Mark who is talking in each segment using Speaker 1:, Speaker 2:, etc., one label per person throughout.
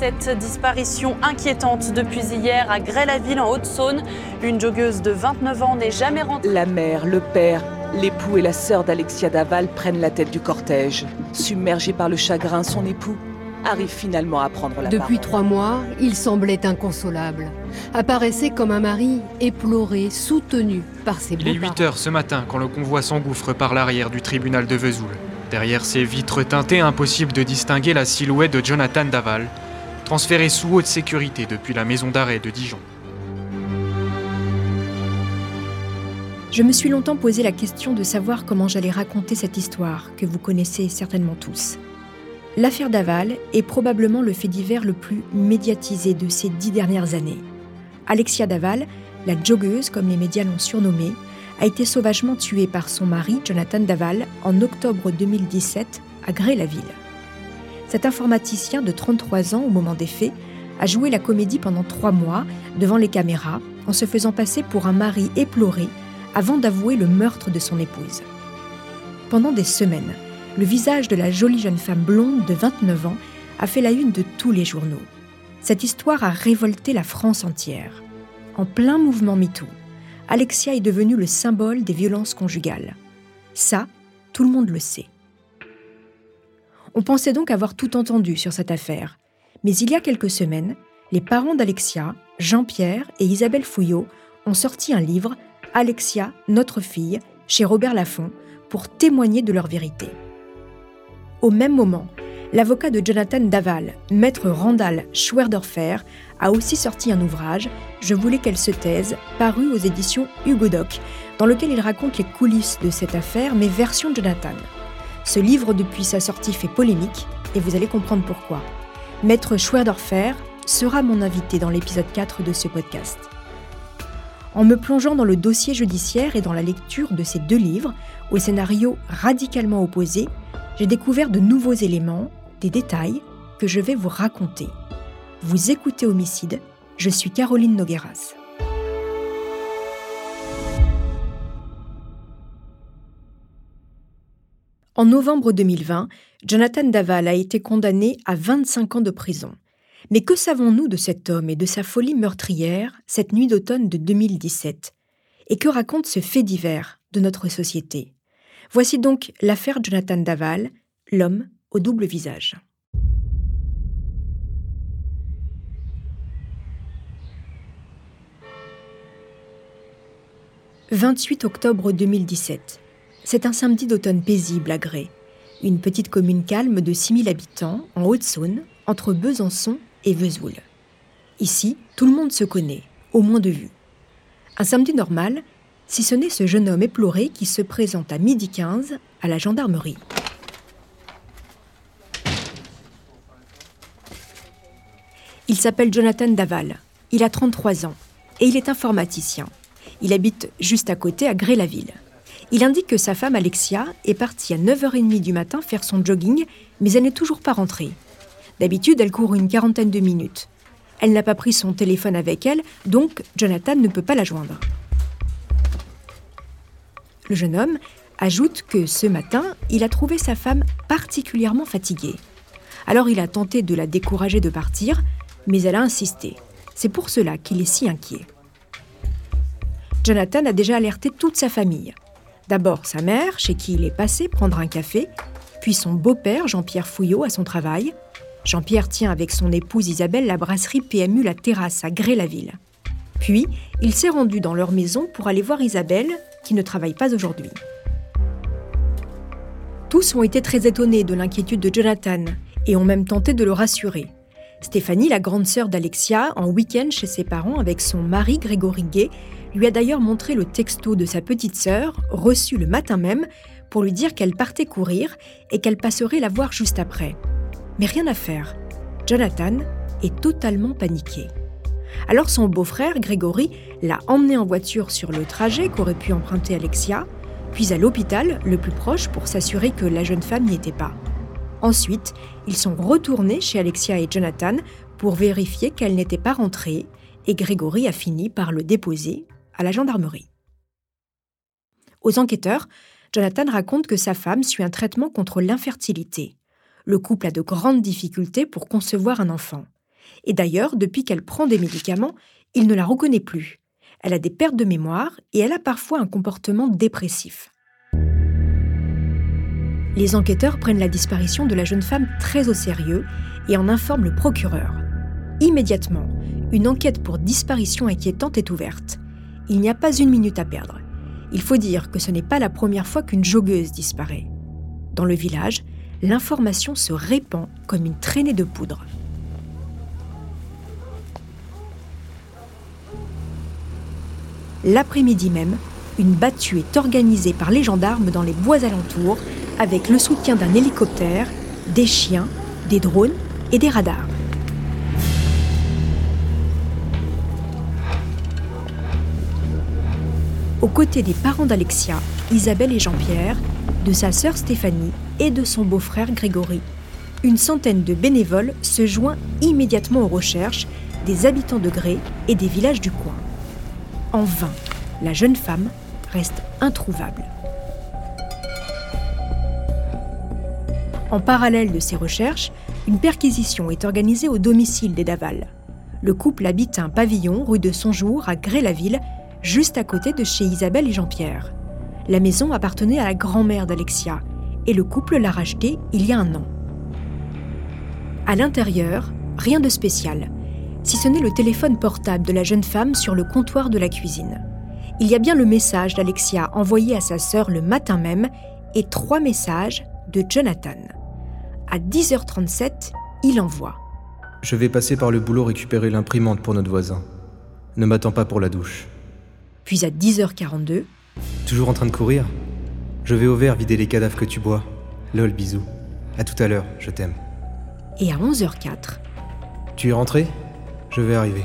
Speaker 1: Cette disparition inquiétante depuis hier à Grès-la-Ville en Haute-Saône. Une joggeuse de 29 ans n'est jamais rentrée.
Speaker 2: La mère, le père, l'époux et la sœur d'Alexia Daval prennent la tête du cortège. Submergé par le chagrin, son époux arrive finalement à prendre la
Speaker 3: Depuis
Speaker 2: parole.
Speaker 3: trois mois, il semblait inconsolable. Apparaissait comme un mari éploré, soutenu par ses
Speaker 4: Il est
Speaker 3: beaux-parents.
Speaker 4: 8 heures ce matin quand le convoi s'engouffre par l'arrière du tribunal de Vesoul. Derrière ces vitres teintées, impossible de distinguer la silhouette de Jonathan Daval, transféré sous haute sécurité depuis la maison d'arrêt de Dijon.
Speaker 5: Je me suis longtemps posé la question de savoir comment j'allais raconter cette histoire que vous connaissez certainement tous. L'affaire Daval est probablement le fait divers le plus médiatisé de ces dix dernières années. Alexia Daval, la joggeuse comme les médias l'ont surnommée, a été sauvagement tuée par son mari, Jonathan Daval, en octobre 2017 à Grès-la-Ville. Cet informaticien de 33 ans au moment des faits a joué la comédie pendant trois mois devant les caméras en se faisant passer pour un mari éploré avant d'avouer le meurtre de son épouse. Pendant des semaines, le visage de la jolie jeune femme blonde de 29 ans a fait la une de tous les journaux. Cette histoire a révolté la France entière. En plein mouvement MeToo, Alexia est devenue le symbole des violences conjugales. Ça, tout le monde le sait. On pensait donc avoir tout entendu sur cette affaire. Mais il y a quelques semaines, les parents d'Alexia, Jean-Pierre et Isabelle Fouillot, ont sorti un livre, Alexia, notre fille, chez Robert Laffont, pour témoigner de leur vérité. Au même moment, l'avocat de Jonathan Daval, maître Randall Schwerdorfer, a aussi sorti un ouvrage, Je voulais qu'elle se taise, paru aux éditions Hugo Doc, dans lequel il raconte les coulisses de cette affaire, mais version Jonathan. Ce livre, depuis sa sortie, fait polémique, et vous allez comprendre pourquoi. Maître Schwerdorfer sera mon invité dans l'épisode 4 de ce podcast. En me plongeant dans le dossier judiciaire et dans la lecture de ces deux livres, au scénario radicalement opposé, j'ai découvert de nouveaux éléments, des détails que je vais vous raconter. Vous écoutez Homicide, je suis Caroline Nogueras. En novembre 2020, Jonathan Daval a été condamné à 25 ans de prison. Mais que savons-nous de cet homme et de sa folie meurtrière cette nuit d'automne de 2017 Et que raconte ce fait divers de notre société? Voici donc l'affaire Jonathan Daval, l'homme au double visage. « 28 octobre 2017. C'est un samedi d'automne paisible à Grès, une petite commune calme de 6000 habitants en Haute-Saône, entre Besançon et Vesoul. Ici, tout le monde se connaît, au moins de vue. Un samedi normal, si ce n'est ce jeune homme éploré qui se présente à midi 15 à la gendarmerie. Il s'appelle Jonathan Daval. Il a 33 ans et il est informaticien. Il habite juste à côté à Grès-la-Ville. Il indique que sa femme Alexia est partie à 9h30 du matin faire son jogging, mais elle n'est toujours pas rentrée. D'habitude, elle court une quarantaine de minutes. Elle n'a pas pris son téléphone avec elle, donc Jonathan ne peut pas la joindre. Le jeune homme ajoute que ce matin, il a trouvé sa femme particulièrement fatiguée. Alors il a tenté de la décourager de partir, mais elle a insisté. C'est pour cela qu'il est si inquiet. Jonathan a déjà alerté toute sa famille. D'abord sa mère, chez qui il est passé prendre un café, puis son beau-père, Jean-Pierre Fouillot, à son travail. Jean-Pierre tient avec son épouse Isabelle la brasserie PMU La Terrasse à Grès-la-Ville. Puis, il s'est rendu dans leur maison pour aller voir Isabelle, qui ne travaille pas aujourd'hui. Tous ont été très étonnés de l'inquiétude de Jonathan et ont même tenté de le rassurer. Stéphanie, la grande sœur d'Alexia, en week-end chez ses parents avec son mari Grégory Gay, lui a d'ailleurs montré le texto de sa petite sœur, reçu le matin même, pour lui dire qu'elle partait courir et qu'elle passerait la voir juste après. Mais rien à faire. Jonathan est totalement paniqué. Alors son beau-frère, Grégory, l'a emmené en voiture sur le trajet qu'aurait pu emprunter Alexia, puis à l'hôpital, le plus proche, pour s'assurer que la jeune femme n'y était pas. Ensuite, ils sont retournés chez Alexia et Jonathan pour vérifier qu'elle n'était pas rentrée, et Grégory a fini par le déposer la gendarmerie. Aux enquêteurs, Jonathan raconte que sa femme suit un traitement contre l'infertilité. Le couple a de grandes difficultés pour concevoir un enfant. Et d'ailleurs, depuis qu'elle prend des médicaments, il ne la reconnaît plus. Elle a des pertes de mémoire et elle a parfois un comportement dépressif. Les enquêteurs prennent la disparition de la jeune femme très au sérieux et en informent le procureur. Immédiatement, une enquête pour disparition inquiétante est ouverte. Il n'y a pas une minute à perdre. Il faut dire que ce n'est pas la première fois qu'une joggeuse disparaît. Dans le village, l'information se répand comme une traînée de poudre. L'après-midi même, une battue est organisée par les gendarmes dans les bois alentours avec le soutien d'un hélicoptère, des chiens, des drones et des radars. Aux côtés des parents d'Alexia, Isabelle et Jean-Pierre, de sa sœur Stéphanie et de son beau-frère Grégory, une centaine de bénévoles se joint immédiatement aux recherches des habitants de Gré et des villages du coin. En vain, la jeune femme reste introuvable. En parallèle de ces recherches, une perquisition est organisée au domicile des Daval. Le couple habite un pavillon rue de Sonjour à Gré-la-Ville, juste à côté de chez Isabelle et Jean-Pierre. La maison appartenait à la grand-mère d'Alexia et le couple l'a rachetée il y a un an. À l'intérieur, rien de spécial si ce n'est le téléphone portable de la jeune femme sur le comptoir de la cuisine. Il y a bien le message d'Alexia envoyé à sa sœur le matin même et trois messages de Jonathan. À 10h37, il envoie.
Speaker 6: Je vais passer par le boulot récupérer l'imprimante pour notre voisin. Ne m'attends pas pour la douche.
Speaker 5: Puis à 10h42.
Speaker 6: Toujours en train de courir Je vais au verre vider les cadavres que tu bois. Lol, bisous. À tout à l'heure, je t'aime.
Speaker 5: Et à 11h04.
Speaker 6: Tu es rentré? Je vais arriver.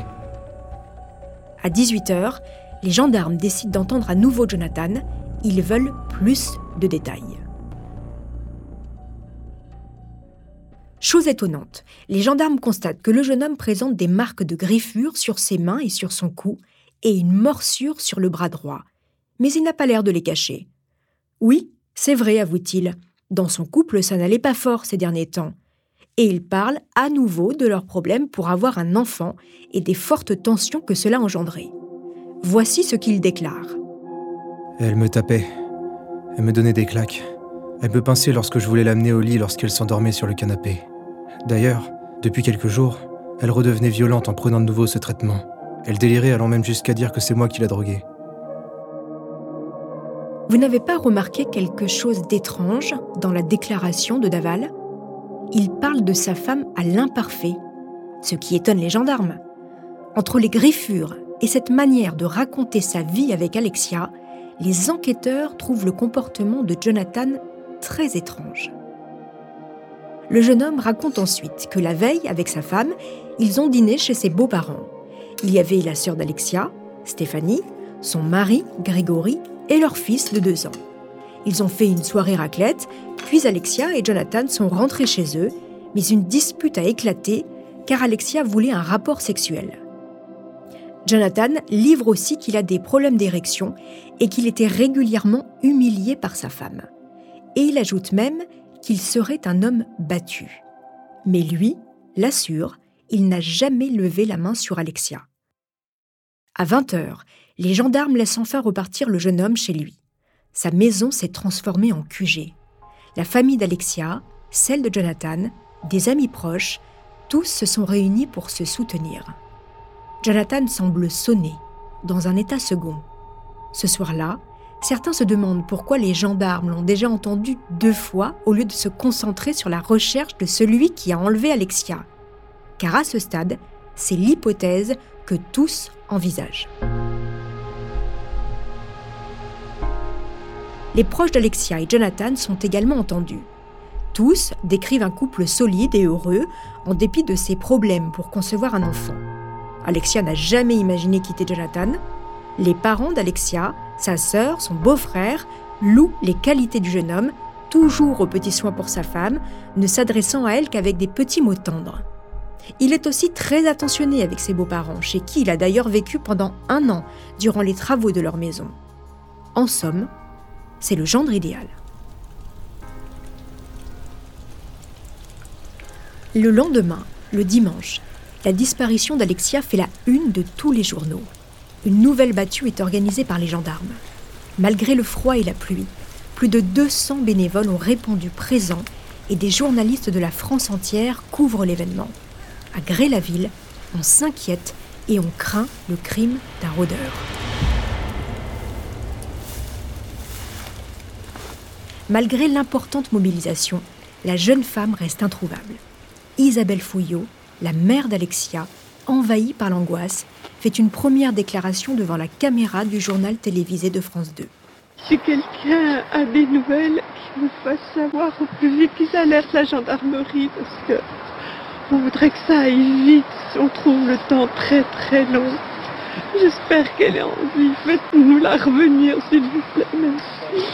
Speaker 5: À 18h, les gendarmes décident d'entendre à nouveau Jonathan. Ils veulent plus de détails. Chose étonnante, les gendarmes constatent que le jeune homme présente des marques de griffures sur ses mains et sur son cou et une morsure sur le bras droit. Mais il n'a pas l'air de les cacher. Oui, c'est vrai, avoue-t-il. Dans son couple, ça n'allait pas fort ces derniers temps et ils parlent à nouveau de leurs problèmes pour avoir un enfant et des fortes tensions que cela engendrait. Voici ce qu'ils déclarent.
Speaker 6: Elle me tapait. Elle me donnait des claques. Elle me pinçait lorsque je voulais l'amener au lit lorsqu'elle s'endormait sur le canapé. D'ailleurs, depuis quelques jours, elle redevenait violente en prenant de nouveau ce traitement. Elle délirait allant même jusqu'à dire que c'est moi qui l'a droguée.
Speaker 5: Vous n'avez pas remarqué quelque chose d'étrange dans la déclaration de Daval? Il parle de sa femme à l'imparfait, ce qui étonne les gendarmes. Entre les griffures et cette manière de raconter sa vie avec Alexia, les enquêteurs trouvent le comportement de Jonathan très étrange. Le jeune homme raconte ensuite que la veille, avec sa femme, ils ont dîné chez ses beaux-parents. Il y avait la sœur d'Alexia, Stéphanie, son mari, Grégory, et leur fils de deux ans. Ils ont fait une soirée raclette, puis Alexia et Jonathan sont rentrés chez eux, mais une dispute a éclaté car Alexia voulait un rapport sexuel. Jonathan livre aussi qu'il a des problèmes d'érection et qu'il était régulièrement humilié par sa femme. Et il ajoute même qu'il serait un homme battu. Mais lui l'assure, il n'a jamais levé la main sur Alexia. À 20 h les gendarmes laissent enfin repartir le jeune homme chez lui sa maison s'est transformée en QG. La famille d'Alexia, celle de Jonathan, des amis proches, tous se sont réunis pour se soutenir. Jonathan semble sonner, dans un état second. Ce soir-là, certains se demandent pourquoi les gendarmes l'ont déjà entendu deux fois au lieu de se concentrer sur la recherche de celui qui a enlevé Alexia. Car à ce stade, c'est l'hypothèse que tous envisagent. les proches d'Alexia et Jonathan sont également entendus. Tous décrivent un couple solide et heureux, en dépit de ses problèmes pour concevoir un enfant. Alexia n'a jamais imaginé quitter Jonathan. Les parents d'Alexia, sa sœur, son beau-frère, louent les qualités du jeune homme, toujours aux petits soins pour sa femme, ne s'adressant à elle qu'avec des petits mots tendres. Il est aussi très attentionné avec ses beaux-parents, chez qui il a d'ailleurs vécu pendant un an durant les travaux de leur maison. En somme, c'est le gendre idéal. Le lendemain, le dimanche, la disparition d'Alexia fait la une de tous les journaux. Une nouvelle battue est organisée par les gendarmes. Malgré le froid et la pluie, plus de 200 bénévoles ont répondu présents et des journalistes de la France entière couvrent l'événement. À Gré-la-Ville, on s'inquiète et on craint le crime d'un rôdeur. Malgré l'importante mobilisation, la jeune femme reste introuvable. Isabelle Fouillot, la mère d'Alexia, envahie par l'angoisse, fait une première déclaration devant la caméra du journal télévisé de France 2.
Speaker 7: Si quelqu'un a des nouvelles, qu'il me fasse savoir au plus vite qu'ils alertent la gendarmerie parce que on voudrait que ça aille vite on trouve le temps très très long. J'espère qu'elle est en vie. Faites-nous la revenir, s'il vous plaît. Merci.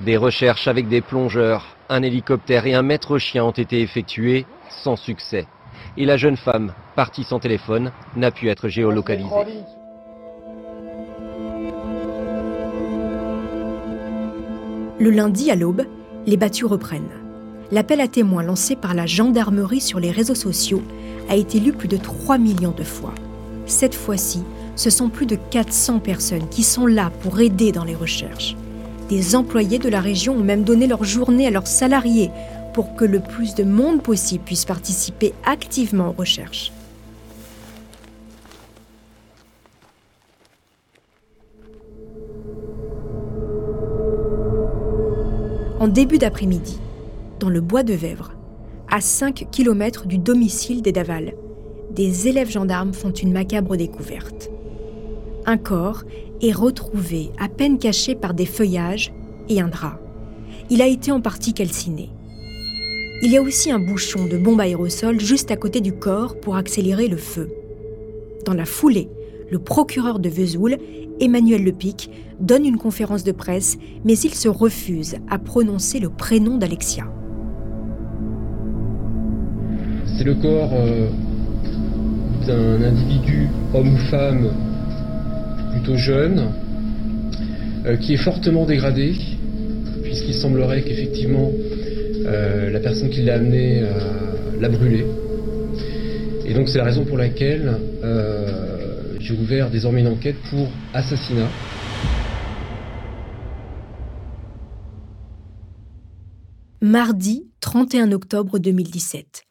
Speaker 8: Des recherches avec des plongeurs, un hélicoptère et un maître chien ont été effectuées sans succès. Et la jeune femme, partie sans téléphone, n'a pu être géolocalisée.
Speaker 5: Le lundi à l'aube, les battues reprennent. L'appel à témoins lancé par la gendarmerie sur les réseaux sociaux a été lu plus de 3 millions de fois. Cette fois-ci, ce sont plus de 400 personnes qui sont là pour aider dans les recherches. Des employés de la région ont même donné leur journée à leurs salariés pour que le plus de monde possible puisse participer activement aux recherches. En début d'après-midi, dans le bois de Vèvre, à 5 km du domicile des Daval, des élèves gendarmes font une macabre découverte. Un corps est retrouvé à peine caché par des feuillages et un drap. Il a été en partie calciné. Il y a aussi un bouchon de bombe aérosol juste à côté du corps pour accélérer le feu. Dans la foulée, le procureur de Vesoul, Emmanuel Lepic, donne une conférence de presse, mais il se refuse à prononcer le prénom d'Alexia.
Speaker 9: C'est le corps euh, d'un individu, homme ou femme, plutôt jeune, euh, qui est fortement dégradé, puisqu'il semblerait qu'effectivement euh, la personne qui l'a amené l'a brûlé. Et donc c'est la raison pour laquelle j'ai ouvert désormais une enquête pour assassinat.
Speaker 5: Mardi 31 octobre 2017.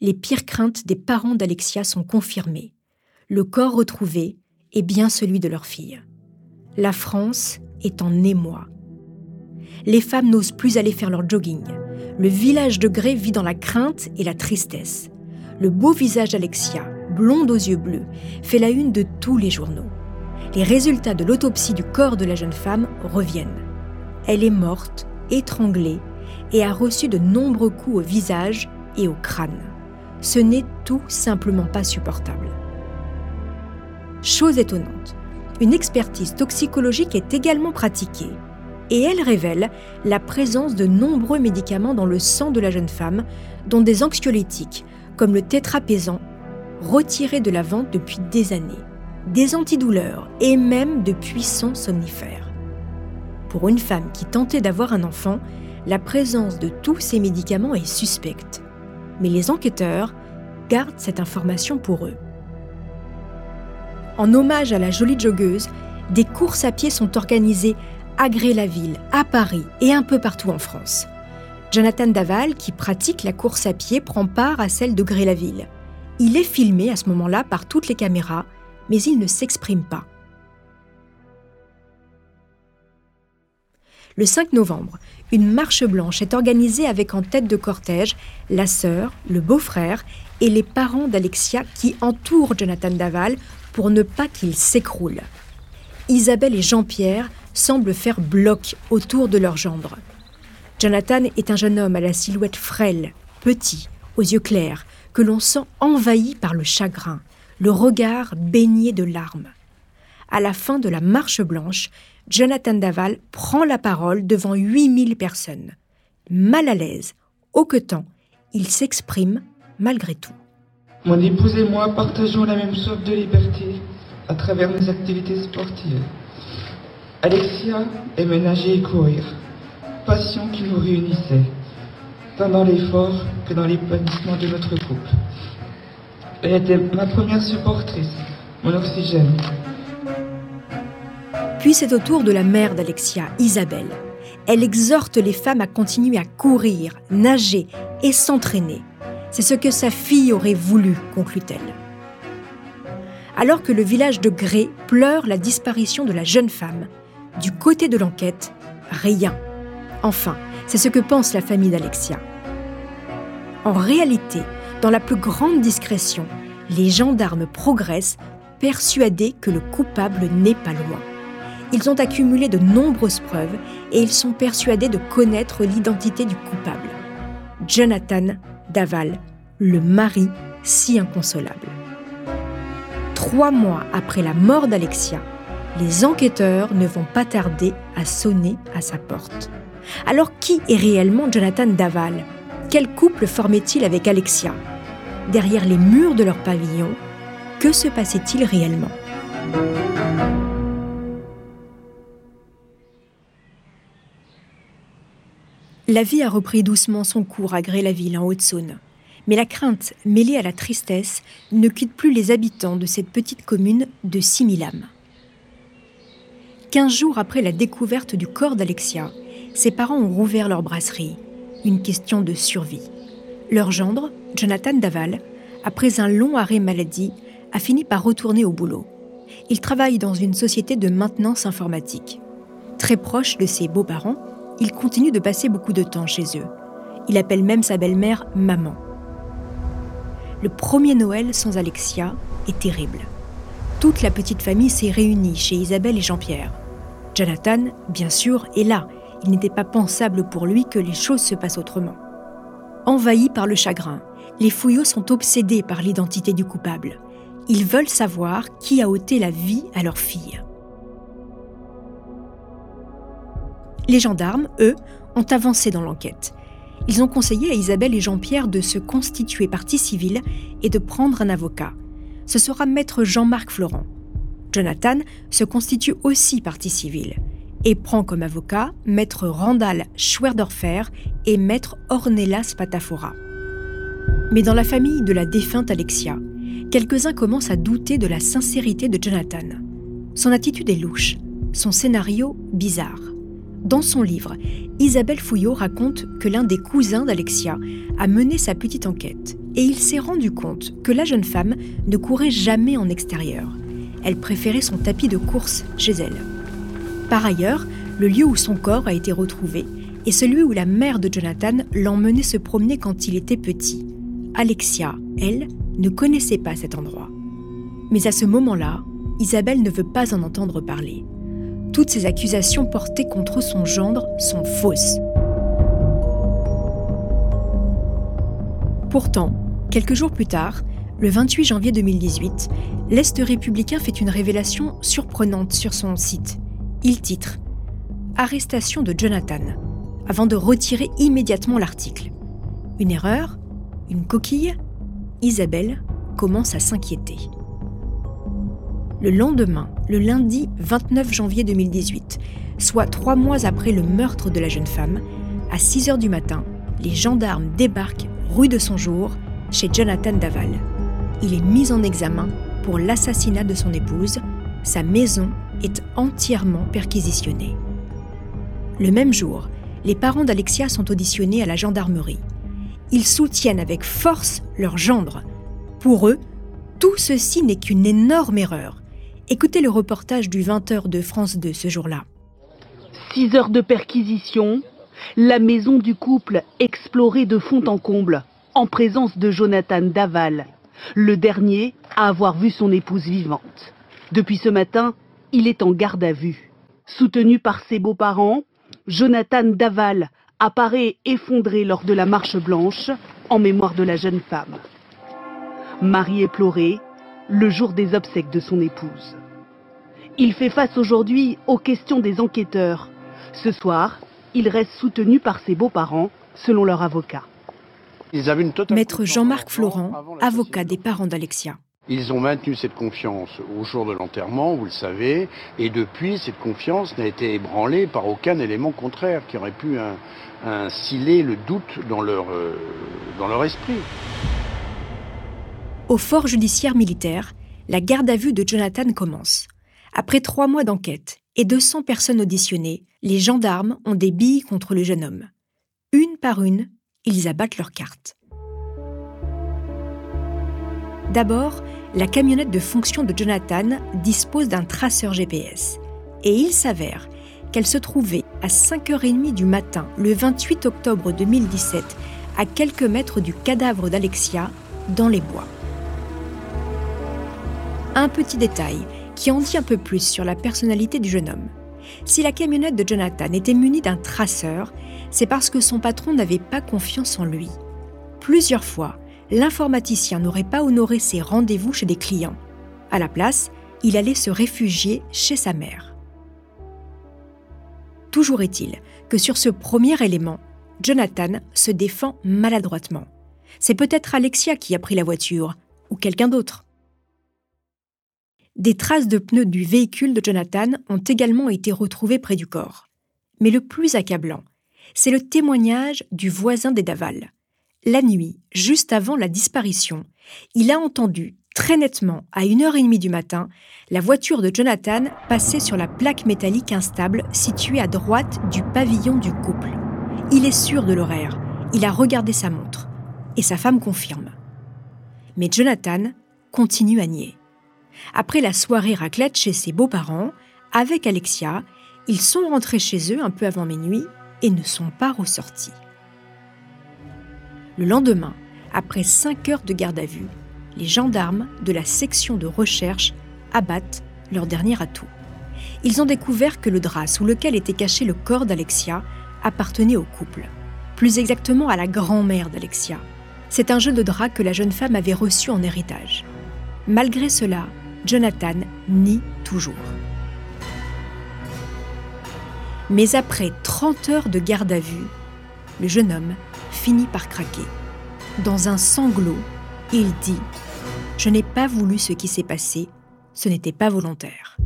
Speaker 5: Les pires craintes des parents d'Alexia sont confirmées. Le corps retrouvé est bien celui de leur fille. La France est en émoi. Les femmes n'osent plus aller faire leur jogging. Le village de Gré vit dans la crainte et la tristesse. Le beau visage d'Alexia, blonde aux yeux bleus, fait la une de tous les journaux. Les résultats de l'autopsie du corps de la jeune femme reviennent. Elle est morte, étranglée, et a reçu de nombreux coups au visage et au crâne. Ce n'est tout simplement pas supportable. Chose étonnante, une expertise toxicologique est également pratiquée et elle révèle la présence de nombreux médicaments dans le sang de la jeune femme, dont des anxiolytiques comme le tétrapésan, retirés de la vente depuis des années, des antidouleurs et même de puissants somnifères. Pour une femme qui tentait d'avoir un enfant, la présence de tous ces médicaments est suspecte. Mais les enquêteurs gardent cette information pour eux. En hommage à la jolie joggeuse, des courses à pied sont organisées à Gré-la-Ville, à Paris et un peu partout en France. Jonathan Daval, qui pratique la course à pied, prend part à celle de Gré-la-Ville. Il est filmé à ce moment-là par toutes les caméras, mais il ne s'exprime pas. Le 5 novembre, une marche blanche est organisée avec en tête de cortège la sœur, le beau-frère et les parents d'Alexia qui entourent Jonathan Daval pour ne pas qu'il s'écroule. Isabelle et Jean-Pierre semblent faire bloc autour de leur gendre. Jonathan est un jeune homme à la silhouette frêle, petit, aux yeux clairs, que l'on sent envahi par le chagrin, le regard baigné de larmes. À la fin de la marche blanche, Jonathan Daval prend la parole devant 8000 personnes. Mal à l'aise, hoquetant, il s'exprime malgré tout.
Speaker 10: Mon épouse et moi partageons la même soif de liberté à travers nos activités sportives. Alexia aimait nager et courir, passion qui nous réunissait, tant dans l'effort que dans l'épanouissement de notre couple. Elle était ma première supportrice, mon oxygène.
Speaker 5: Puis c'est au tour de la mère d'Alexia, Isabelle. Elle exhorte les femmes à continuer à courir, nager et s'entraîner. C'est ce que sa fille aurait voulu, conclut-elle. Alors que le village de Gré pleure la disparition de la jeune femme, du côté de l'enquête, rien. Enfin, c'est ce que pense la famille d'Alexia. En réalité, dans la plus grande discrétion, les gendarmes progressent, persuadés que le coupable n'est pas loin. Ils ont accumulé de nombreuses preuves et ils sont persuadés de connaître l'identité du coupable. Jonathan Daval, le mari si inconsolable. Trois mois après la mort d'Alexia, les enquêteurs ne vont pas tarder à sonner à sa porte. Alors qui est réellement Jonathan Daval? Quel couple formait-il avec Alexia? Derrière les murs de leur pavillon, que se passait-il réellement? La vie a repris doucement son cours à Gré-la-Ville en Haute-Saône. Mais la crainte, mêlée à la tristesse, ne quitte plus les habitants de cette petite commune de 6000 âmes. Quinze jours après la découverte du corps d'Alexia, ses parents ont rouvert leur brasserie. Une question de survie. Leur gendre, Jonathan Daval, après un long arrêt maladie, a fini par retourner au boulot. Il travaille dans une société de maintenance informatique. Très proche de ses beaux-parents, il continue de passer beaucoup de temps chez eux. Il appelle même sa belle-mère maman. Le premier Noël sans Alexia est terrible. Toute la petite famille s'est réunie chez Isabelle et Jean-Pierre. Jonathan, bien sûr, est là. Il n'était pas pensable pour lui que les choses se passent autrement. Envahis par le chagrin, les fouillots sont obsédés par l'identité du coupable. Ils veulent savoir qui a ôté la vie à leur fille. Les gendarmes, eux, ont avancé dans l'enquête. Ils ont conseillé à Isabelle et Jean-Pierre de se constituer partie civile et de prendre un avocat. Ce sera maître Jean-Marc Florent. Jonathan se constitue aussi partie civile et prend comme avocat maître Randall Schwerdorfer et maître Ornelas Patafora. Mais dans la famille de la défunte Alexia, quelques-uns commencent à douter de la sincérité de Jonathan. Son attitude est louche, son scénario bizarre. Dans son livre, Isabelle Fouillot raconte que l'un des cousins d'Alexia a mené sa petite enquête et il s'est rendu compte que la jeune femme ne courait jamais en extérieur. Elle préférait son tapis de course chez elle. Par ailleurs, le lieu où son corps a été retrouvé est celui où la mère de Jonathan l'emmenait se promener quand il était petit. Alexia, elle, ne connaissait pas cet endroit. Mais à ce moment-là, Isabelle ne veut pas en entendre parler toutes ces accusations portées contre son gendre sont fausses. Pourtant, quelques jours plus tard, le 28 janvier 2018, l'Est républicain fait une révélation surprenante sur son site. Il titre Arrestation de Jonathan, avant de retirer immédiatement l'article. Une erreur Une coquille? Isabelle commence à s'inquiéter. Le lendemain, le lundi 29 janvier 2018, soit trois mois après le meurtre de la jeune femme, à 6 heures du matin, les gendarmes débarquent rue de son jour chez Jonathan Daval. Il est mis en examen pour l'assassinat de son épouse. Sa maison est entièrement perquisitionnée. Le même jour, les parents d'Alexia sont auditionnés à la gendarmerie. Ils soutiennent avec force leur gendre. Pour eux, tout ceci n'est qu'une énorme erreur. Écoutez le reportage du 20h de France 2 ce jour-là.
Speaker 11: Six heures de perquisition, la maison du couple explorée de fond en comble, en présence de Jonathan Daval, le dernier à avoir vu son épouse vivante. Depuis ce matin, il est en garde à vue. Soutenu par ses beaux-parents, Jonathan Daval apparaît effondré lors de la marche blanche en mémoire de la jeune femme. Marie éplorée, le jour des obsèques de son épouse. Il fait face aujourd'hui aux questions des enquêteurs. Ce soir, il reste soutenu par ses beaux-parents, selon leur avocat.
Speaker 5: Maître Jean-Marc Florent, avocat des parents d'Alexia.
Speaker 12: Ils ont maintenu cette confiance au jour de l'enterrement, vous le savez, et depuis, cette confiance n'a été ébranlée par aucun élément contraire qui aurait pu instiller le doute dans leur, euh, dans leur esprit.
Speaker 5: Au fort judiciaire militaire, la garde à vue de Jonathan commence. Après trois mois d'enquête et 200 personnes auditionnées, les gendarmes ont des billes contre le jeune homme. Une par une, ils abattent leurs cartes. D'abord, la camionnette de fonction de Jonathan dispose d'un traceur GPS. Et il s'avère qu'elle se trouvait à 5h30 du matin, le 28 octobre 2017, à quelques mètres du cadavre d'Alexia, dans les bois. Un petit détail qui en dit un peu plus sur la personnalité du jeune homme. Si la camionnette de Jonathan était munie d'un traceur, c'est parce que son patron n'avait pas confiance en lui. Plusieurs fois, l'informaticien n'aurait pas honoré ses rendez-vous chez des clients. À la place, il allait se réfugier chez sa mère. Toujours est-il que sur ce premier élément, Jonathan se défend maladroitement. C'est peut-être Alexia qui a pris la voiture, ou quelqu'un d'autre. Des traces de pneus du véhicule de Jonathan ont également été retrouvées près du corps. Mais le plus accablant, c'est le témoignage du voisin des Daval. La nuit, juste avant la disparition, il a entendu très nettement, à 1h30 du matin, la voiture de Jonathan passer sur la plaque métallique instable située à droite du pavillon du couple. Il est sûr de l'horaire, il a regardé sa montre, et sa femme confirme. Mais Jonathan continue à nier. Après la soirée raclette chez ses beaux-parents, avec Alexia, ils sont rentrés chez eux un peu avant minuit et ne sont pas ressortis. Le lendemain, après cinq heures de garde à vue, les gendarmes de la section de recherche abattent leur dernier atout. Ils ont découvert que le drap sous lequel était caché le corps d'Alexia appartenait au couple, plus exactement à la grand-mère d'Alexia. C'est un jeu de drap que la jeune femme avait reçu en héritage. Malgré cela, Jonathan nie toujours. Mais après 30 heures de garde à vue, le jeune homme finit par craquer. Dans un sanglot, il dit ⁇ Je n'ai pas voulu ce qui s'est passé, ce n'était pas volontaire.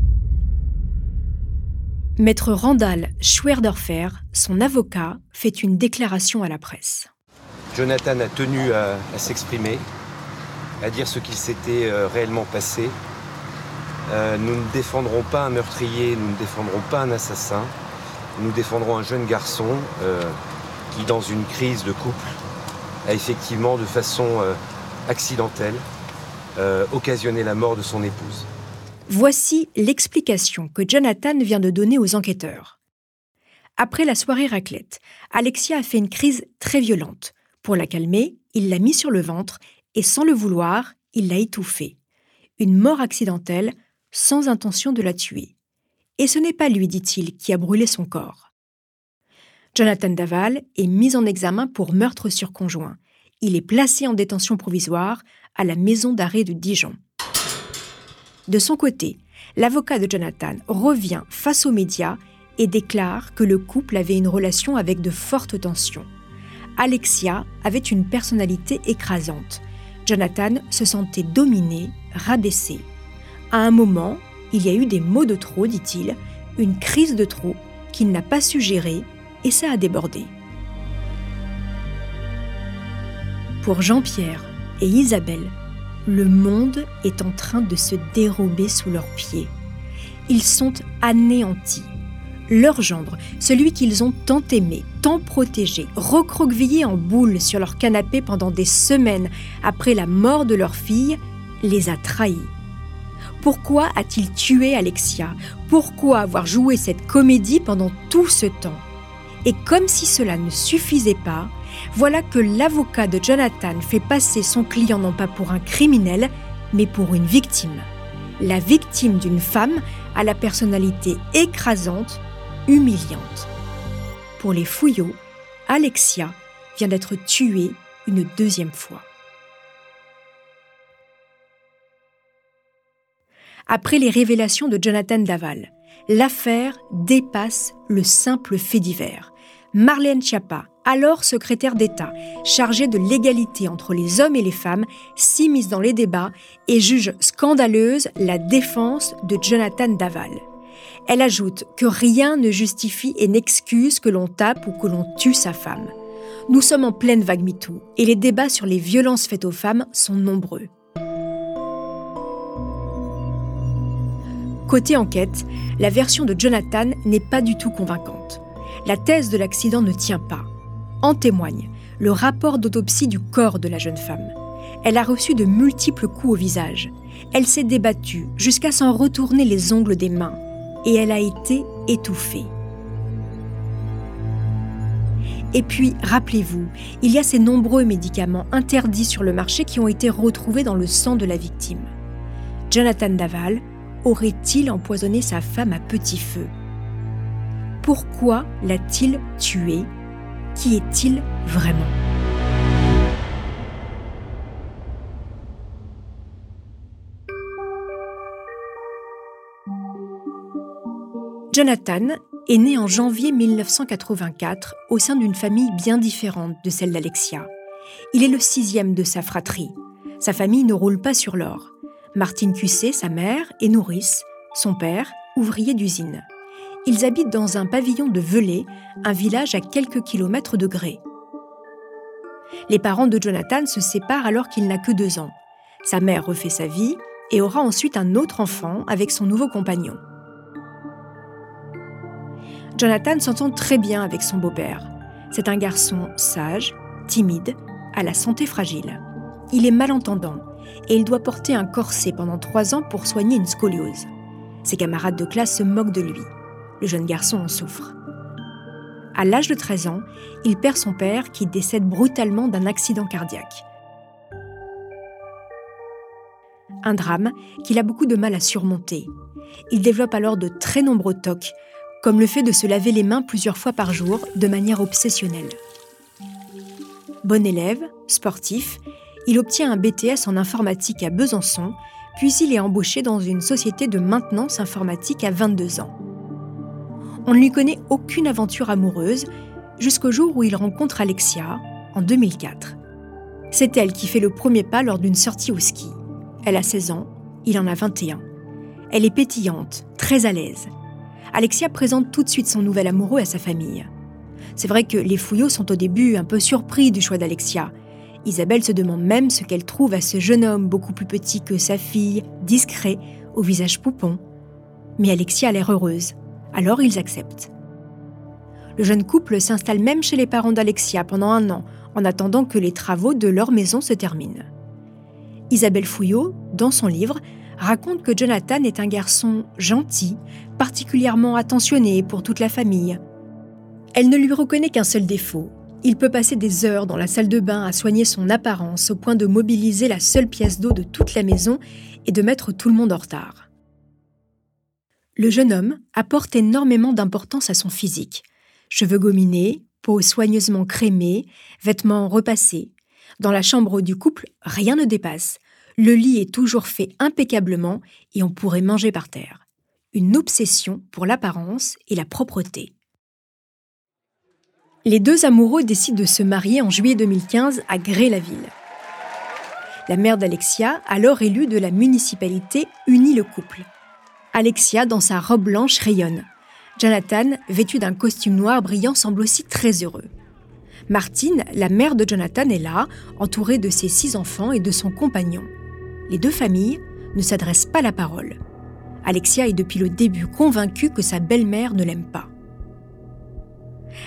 Speaker 5: Maître Randall Schwerdorfer, son avocat, fait une déclaration à la presse.
Speaker 13: Jonathan a tenu à, à s'exprimer, à dire ce qu'il s'était euh, réellement passé. Euh, nous ne défendrons pas un meurtrier, nous ne défendrons pas un assassin. Nous défendrons un jeune garçon euh, qui, dans une crise de couple, a effectivement, de façon euh, accidentelle, occasionné la mort de son épouse.
Speaker 5: Voici l'explication que Jonathan vient de donner aux enquêteurs. Après la soirée raclette, Alexia a fait une crise très violente. Pour la calmer, il l'a mis sur le ventre et sans le vouloir, il l'a étouffée. Une mort accidentelle, sans intention de la tuer. Et ce n'est pas lui, dit-il, qui a brûlé son corps. Jonathan Daval est mis en examen pour meurtre sur conjoint. Il est placé en détention provisoire à la maison d'arrêt de Dijon. De son côté, l'avocat de Jonathan revient face aux médias et déclare que le couple avait une relation avec de fortes tensions. Alexia avait une personnalité écrasante. Jonathan se sentait dominé, rabaissé. À un moment, il y a eu des mots de trop, dit-il, une crise de trop qu'il n'a pas su gérer et ça a débordé. Pour Jean-Pierre et Isabelle, le monde est en train de se dérober sous leurs pieds. Ils sont anéantis. Leur gendre, celui qu'ils ont tant aimé, tant protégé, recroquevillé en boule sur leur canapé pendant des semaines après la mort de leur fille, les a trahis. Pourquoi a-t-il tué Alexia? Pourquoi avoir joué cette comédie pendant tout ce temps? Et comme si cela ne suffisait pas, voilà que l'avocat de Jonathan fait passer son client non pas pour un criminel, mais pour une victime. La victime d'une femme à la personnalité écrasante, humiliante. Pour les fouillots, Alexia vient d'être tuée une deuxième fois. Après les révélations de Jonathan Daval, l'affaire dépasse le simple fait divers. Marlène Schiappa, alors secrétaire d'État, chargée de l'égalité entre les hommes et les femmes, s'immisce dans les débats et juge scandaleuse la défense de Jonathan Daval. Elle ajoute que rien ne justifie et n'excuse que l'on tape ou que l'on tue sa femme. Nous sommes en pleine vague MeToo et les débats sur les violences faites aux femmes sont nombreux. Côté enquête, la version de Jonathan n'est pas du tout convaincante. La thèse de l'accident ne tient pas. En témoigne le rapport d'autopsie du corps de la jeune femme. Elle a reçu de multiples coups au visage. Elle s'est débattue jusqu'à s'en retourner les ongles des mains et elle a été étouffée. Et puis, rappelez-vous, il y a ces nombreux médicaments interdits sur le marché qui ont été retrouvés dans le sang de la victime. Jonathan Daval aurait-il empoisonné sa femme à petit feu? Pourquoi l'a-t-il tuée Qui est-il vraiment? Jonathan est né en janvier 1984 au sein d'une famille bien différente de celle d'Alexia. Il est le sixième de sa fratrie. Sa famille ne roule pas sur l'or. Martine Cusset, sa mère, est nourrice, son père, ouvrier d'usine. Ils habitent dans un pavillon de Velay, un village à quelques kilomètres de Gré. Les parents de Jonathan se séparent alors qu'il n'a que deux ans. Sa mère refait sa vie et aura ensuite un autre enfant avec son nouveau compagnon. Jonathan s'entend très bien avec son beau-père. C'est un garçon sage, timide, à la santé fragile. Il est malentendant et il doit porter un corset pendant trois ans pour soigner une scoliose. Ses camarades de classe se moquent de lui. Le jeune garçon en souffre. À l'âge de 13 ans, il perd son père qui décède brutalement d'un accident cardiaque. Un drame qu'il a beaucoup de mal à surmonter. Il développe alors de très nombreux tocs comme le fait de se laver les mains plusieurs fois par jour de manière obsessionnelle. Bon élève, sportif, il obtient un BTS en informatique à Besançon, puis il est embauché dans une société de maintenance informatique à 22 ans. On ne lui connaît aucune aventure amoureuse jusqu'au jour où il rencontre Alexia en 2004. C'est elle qui fait le premier pas lors d'une sortie au ski. Elle a 16 ans, il en a 21. Elle est pétillante, très à l'aise. Alexia présente tout de suite son nouvel amoureux à sa famille. C'est vrai que les Fouillots sont au début un peu surpris du choix d'Alexia. Isabelle se demande même ce qu'elle trouve à ce jeune homme beaucoup plus petit que sa fille, discret, au visage poupon. Mais Alexia a l'air heureuse, alors ils acceptent. Le jeune couple s'installe même chez les parents d'Alexia pendant un an, en attendant que les travaux de leur maison se terminent. Isabelle Fouillot, dans son livre, raconte que Jonathan est un garçon gentil, particulièrement attentionné pour toute la famille. Elle ne lui reconnaît qu'un seul défaut. Il peut passer des heures dans la salle de bain à soigner son apparence au point de mobiliser la seule pièce d'eau de toute la maison et de mettre tout le monde en retard. Le jeune homme apporte énormément d'importance à son physique. Cheveux gominés, peau soigneusement crémée, vêtements repassés. Dans la chambre du couple, rien ne dépasse. Le lit est toujours fait impeccablement et on pourrait manger par terre. Une obsession pour l'apparence et la propreté. Les deux amoureux décident de se marier en juillet 2015 à Gré-la-Ville. La mère d'Alexia, alors élue de la municipalité, unit le couple. Alexia, dans sa robe blanche, rayonne. Jonathan, vêtu d'un costume noir brillant, semble aussi très heureux. Martine, la mère de Jonathan, est là, entourée de ses six enfants et de son compagnon les deux familles ne s'adressent pas la parole. Alexia est depuis le début convaincue que sa belle-mère ne l'aime pas.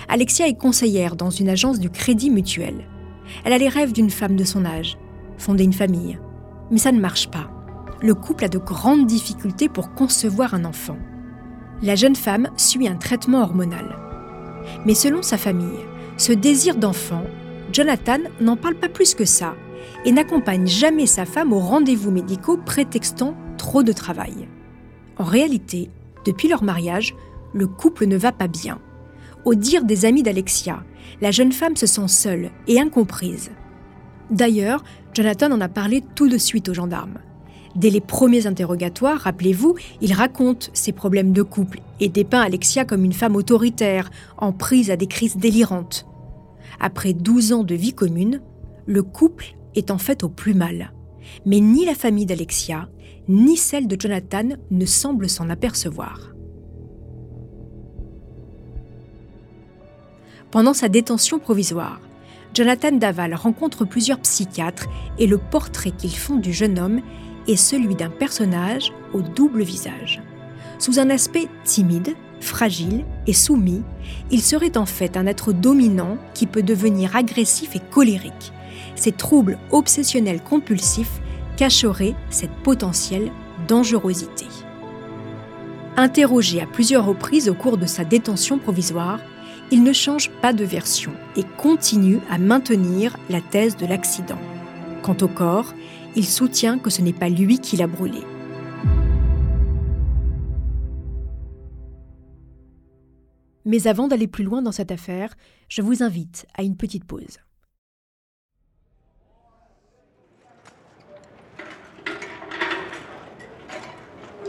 Speaker 5: Alexia est conseillère dans une agence du Crédit Mutuel. Elle a les rêves d'une femme de son âge, fonder une famille. Mais ça ne marche pas. Le couple a de grandes difficultés pour concevoir un enfant. La jeune femme suit un traitement hormonal. Mais selon sa famille, ce désir d'enfant, Jonathan n'en parle pas plus que ça et n'accompagne jamais sa femme aux rendez-vous médicaux prétextant trop de travail. En réalité, depuis leur mariage, le couple ne va pas bien. Au dire des amis d'Alexia, la jeune femme se sent seule et incomprise. D'ailleurs, Jonathan en a parlé tout de suite aux gendarmes. Dès les premiers interrogatoires, rappelez-vous, il raconte ses problèmes de couple et dépeint Alexia comme une femme autoritaire, en prise à des crises délirantes. Après 12 ans de vie commune, le couple est en fait au plus mal. Mais ni la famille d'Alexia, ni celle de Jonathan ne semblent s'en apercevoir. Pendant sa détention provisoire, Jonathan Daval rencontre plusieurs psychiatres et le portrait qu'ils font du jeune homme est celui d'un personnage au double visage. Sous un aspect timide, fragile et soumis, il serait en fait un être dominant qui peut devenir agressif et colérique. Ces troubles obsessionnels compulsifs cacheraient cette potentielle dangerosité. Interrogé à plusieurs reprises au cours de sa détention provisoire, il ne change pas de version et continue à maintenir la thèse de l'accident. Quant au corps, il soutient que ce n'est pas lui qui l'a brûlé. Mais avant d'aller plus loin dans cette affaire, je vous invite à une petite pause.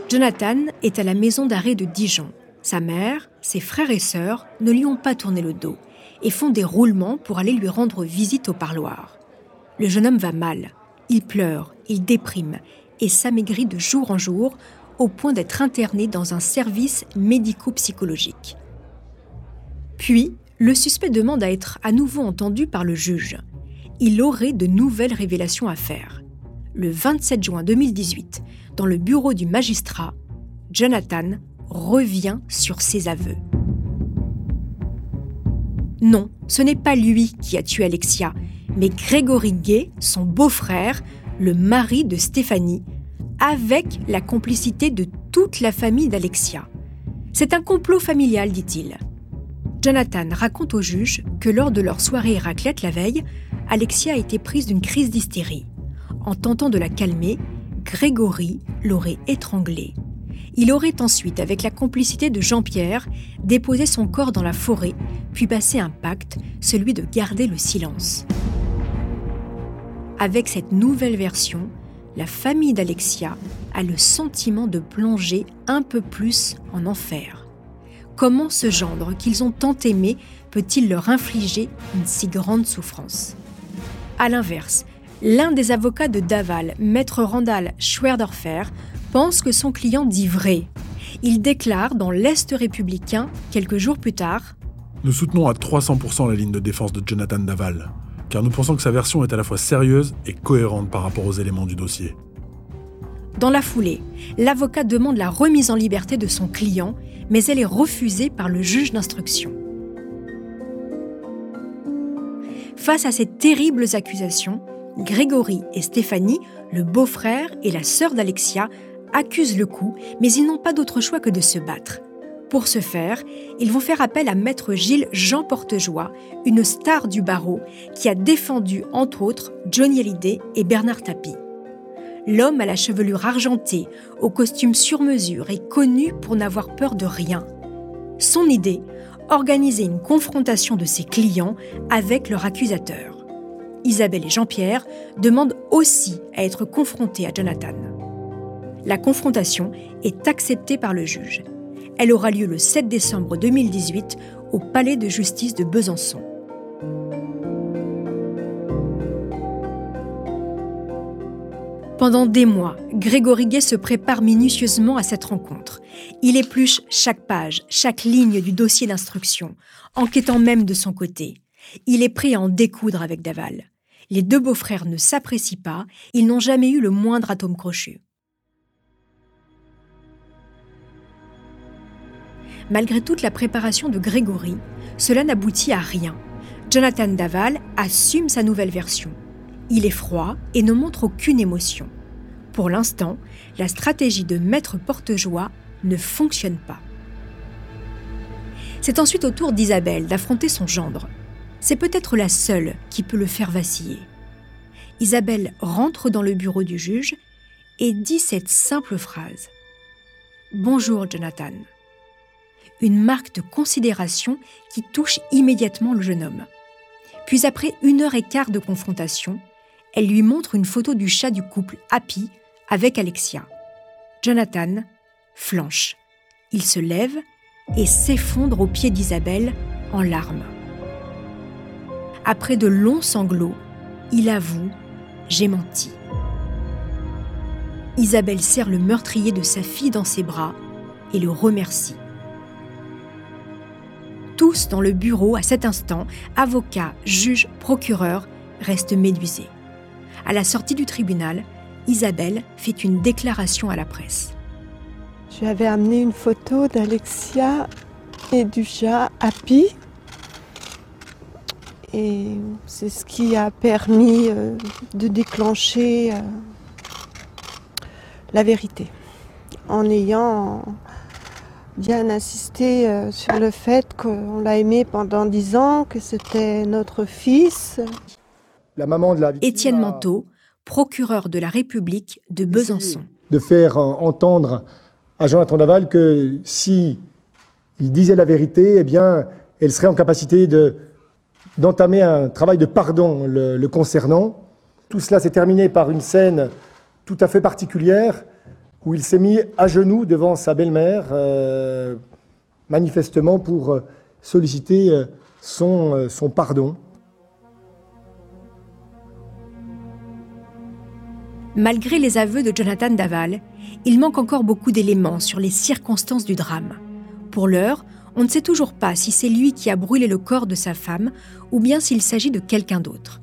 Speaker 5: Jonathan est à la maison d'arrêt de Dijon. Sa mère, ses frères et sœurs ne lui ont pas tourné le dos et font des roulements pour aller lui rendre visite au parloir. Le jeune homme va mal. Il pleure, il déprime et s'amaigrit de jour en jour au point d'être interné dans un service médico-psychologique. Puis, le suspect demande à être à nouveau entendu par le juge. Il aurait de nouvelles révélations à faire. Le 27 juin 2018, dans le bureau du magistrat, Jonathan revient sur ses aveux. Non, ce n'est pas lui qui a tué Alexia, mais Grégory Gay, son beau-frère, le mari de Stéphanie, avec la complicité de toute la famille d'Alexia. C'est un complot familial, dit-il. Jonathan raconte au juge que lors de leur soirée raclette la veille, Alexia a été prise d'une crise d'hystérie. En tentant de la calmer, Grégory l'aurait étranglée. Il aurait ensuite, avec la complicité de Jean-Pierre, déposé son corps dans la forêt, puis passé un pacte, celui de garder le silence. Avec cette nouvelle version, la famille d'Alexia a le sentiment de plonger un peu plus en enfer. Comment ce gendre qu'ils ont tant aimé peut-il leur infliger une si grande souffrance? A l'inverse, L'un des avocats de Daval, maître Randall Schwerdorfer, pense que son client dit vrai. Il déclare dans l'Est républicain, quelques jours plus tard
Speaker 14: Nous soutenons à 300% la ligne de défense de Jonathan Daval, car nous pensons que sa version est à la fois sérieuse et cohérente par rapport aux éléments du dossier.
Speaker 5: Dans la foulée, l'avocat demande la remise en liberté de son client, mais elle est refusée par le juge d'instruction. Face à ces terribles accusations, Grégory et Stéphanie, le beau-frère et la sœur d'Alexia, accusent le coup, mais ils n'ont pas d'autre choix que de se battre. Pour ce faire, ils vont faire appel à maître Gilles Jean Portejoie, une star du barreau qui a défendu entre autres Johnny Hallyday et Bernard Tapie. L'homme à la chevelure argentée, au costume sur mesure, est connu pour n'avoir peur de rien. Son idée organiser une confrontation de ses clients avec leur accusateur. Isabelle et Jean-Pierre demandent aussi à être confrontés à Jonathan. La confrontation est acceptée par le juge. Elle aura lieu le 7 décembre 2018 au Palais de justice de Besançon. Pendant des mois, Grégory Gay se prépare minutieusement à cette rencontre. Il épluche chaque page, chaque ligne du dossier d'instruction, enquêtant même de son côté. Il est prêt à en découdre avec Daval. Les deux beaux-frères ne s'apprécient pas, ils n'ont jamais eu le moindre atome crochu. Malgré toute la préparation de Grégory, cela n'aboutit à rien. Jonathan Daval assume sa nouvelle version. Il est froid et ne montre aucune émotion. Pour l'instant, la stratégie de Maître Portejoie ne fonctionne pas. C'est ensuite au tour d'Isabelle d'affronter son gendre c'est peut-être la seule qui peut le faire vaciller. Isabelle rentre dans le bureau du juge et dit cette simple phrase. Bonjour Jonathan. Une marque de considération qui touche immédiatement le jeune homme. Puis après une heure et quart de confrontation, elle lui montre une photo du chat du couple Happy avec Alexia. Jonathan flanche. Il se lève et s'effondre aux pieds d'Isabelle en larmes. Après de longs sanglots, il avoue J'ai menti. Isabelle serre le meurtrier de sa fille dans ses bras et le remercie. Tous dans le bureau à cet instant, avocats, juges, procureurs, restent médusés. À la sortie du tribunal, Isabelle fait une déclaration à la presse.
Speaker 7: Je lui avais amené une photo d'Alexia et du chat Happy. Et c'est ce qui a permis euh, de déclencher euh, la vérité. En ayant bien insisté euh, sur le fait qu'on l'a aimé pendant dix ans, que c'était notre fils.
Speaker 15: La maman de la
Speaker 5: Étienne Manteau, procureur de la République de Besançon.
Speaker 15: De faire entendre à Jonathan Daval que si il disait la vérité, eh bien, elle serait en capacité de, d'entamer un travail de pardon le, concernant. Tout cela s'est terminé par une scène tout à fait particulière où il s'est mis à genoux devant sa belle-mère, euh, manifestement pour euh, solliciter euh, son, son pardon.
Speaker 5: Malgré les aveux de Jonathan Daval, il manque encore beaucoup d'éléments sur les circonstances du drame. Pour l'heure, on ne sait toujours pas si c'est lui qui a brûlé le corps de sa femme ou bien s'il s'agit de quelqu'un d'autre.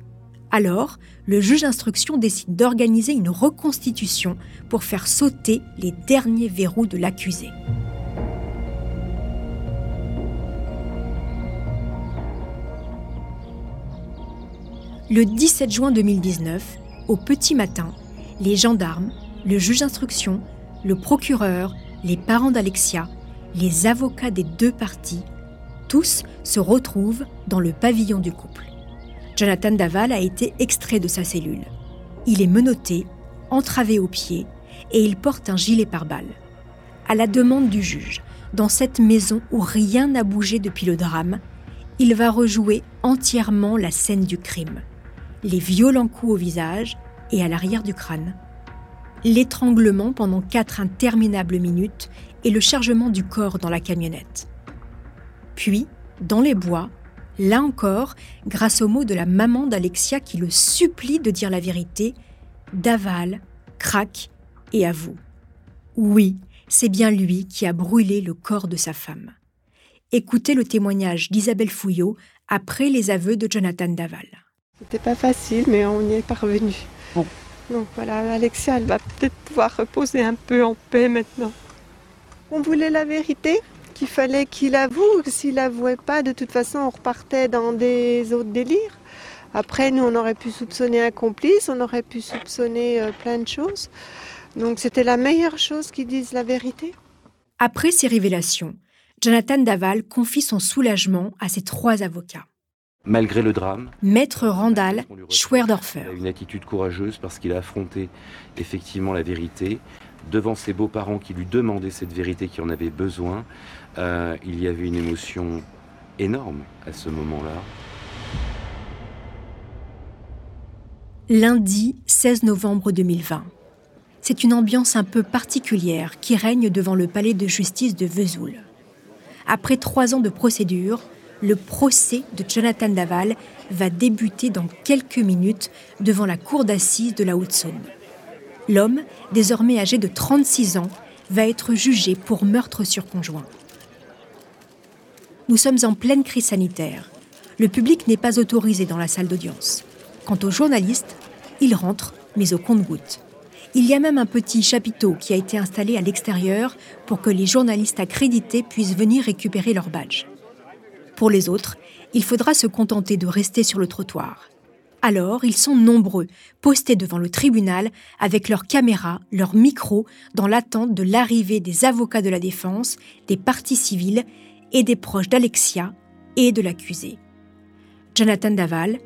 Speaker 5: Alors, le juge d'instruction décide d'organiser une reconstitution pour faire sauter les derniers verrous de l'accusé. Le 17 juin 2019, au petit matin, les gendarmes, le juge d'instruction, le procureur, les parents d'Alexia, les avocats des deux parties, tous se retrouvent dans le pavillon du couple. Jonathan Daval a été extrait de sa cellule. Il est menotté, entravé aux pieds, et il porte un gilet pare-balles. À la demande du juge, dans cette maison où rien n'a bougé depuis le drame, il va rejouer entièrement la scène du crime. Les violents coups au visage et à l'arrière du crâne. L'étranglement pendant quatre interminables minutes et le chargement du corps dans la camionnette. Puis, dans les bois, là encore, grâce aux mots de la maman d'Alexia qui le supplie de dire la vérité, Daval, craque et avoue. Oui, c'est bien lui qui a brûlé le corps de sa femme. Écoutez le témoignage d'Isabelle Fouillot après les aveux de Jonathan Daval.
Speaker 7: C'était pas facile, mais on y est parvenu. Bon. Donc voilà, Alexia, elle va peut-être pouvoir reposer un peu en paix maintenant. On voulait la vérité, qu'il fallait qu'il avoue. S'il n'avouait pas, de toute façon, on repartait dans des autres délires. Après, nous, on aurait pu soupçonner un complice, on aurait pu soupçonner euh, plein de choses. Donc c'était la meilleure chose qu'ils disent la vérité.
Speaker 5: Après ces révélations, Jonathan Daval confie son soulagement à ses trois avocats.
Speaker 13: Malgré le drame,
Speaker 5: Maître Randall Schwerdorfer.
Speaker 13: Il a une attitude courageuse parce qu'il a affronté effectivement la vérité devant ses beaux-parents qui lui demandaient cette vérité, qui en avait besoin. Euh, il y avait une émotion énorme à ce moment-là.
Speaker 5: Lundi 16 novembre 2020. C'est une ambiance un peu particulière qui règne devant le palais de justice de Vesoul. Après trois ans de procédure, le procès de Jonathan Daval va débuter dans quelques minutes devant la cour d'assises de la Haute-Saône. L'homme, désormais âgé de 36 ans, va être jugé pour meurtre sur conjoint. Nous sommes en pleine crise sanitaire. Le public n'est pas autorisé dans la salle d'audience. Quant aux journalistes, ils rentrent, mais au compte-gouttes. Il y a même un petit chapiteau qui a été installé à l'extérieur pour que les journalistes accrédités puissent venir récupérer leur badge. Pour les autres, il faudra se contenter de rester sur le trottoir. Alors, ils sont nombreux, postés devant le tribunal avec leurs caméras, leurs micros, dans l'attente de l'arrivée des avocats de la défense, des parties civiles et des proches d'Alexia et de l'accusé. Jonathan Daval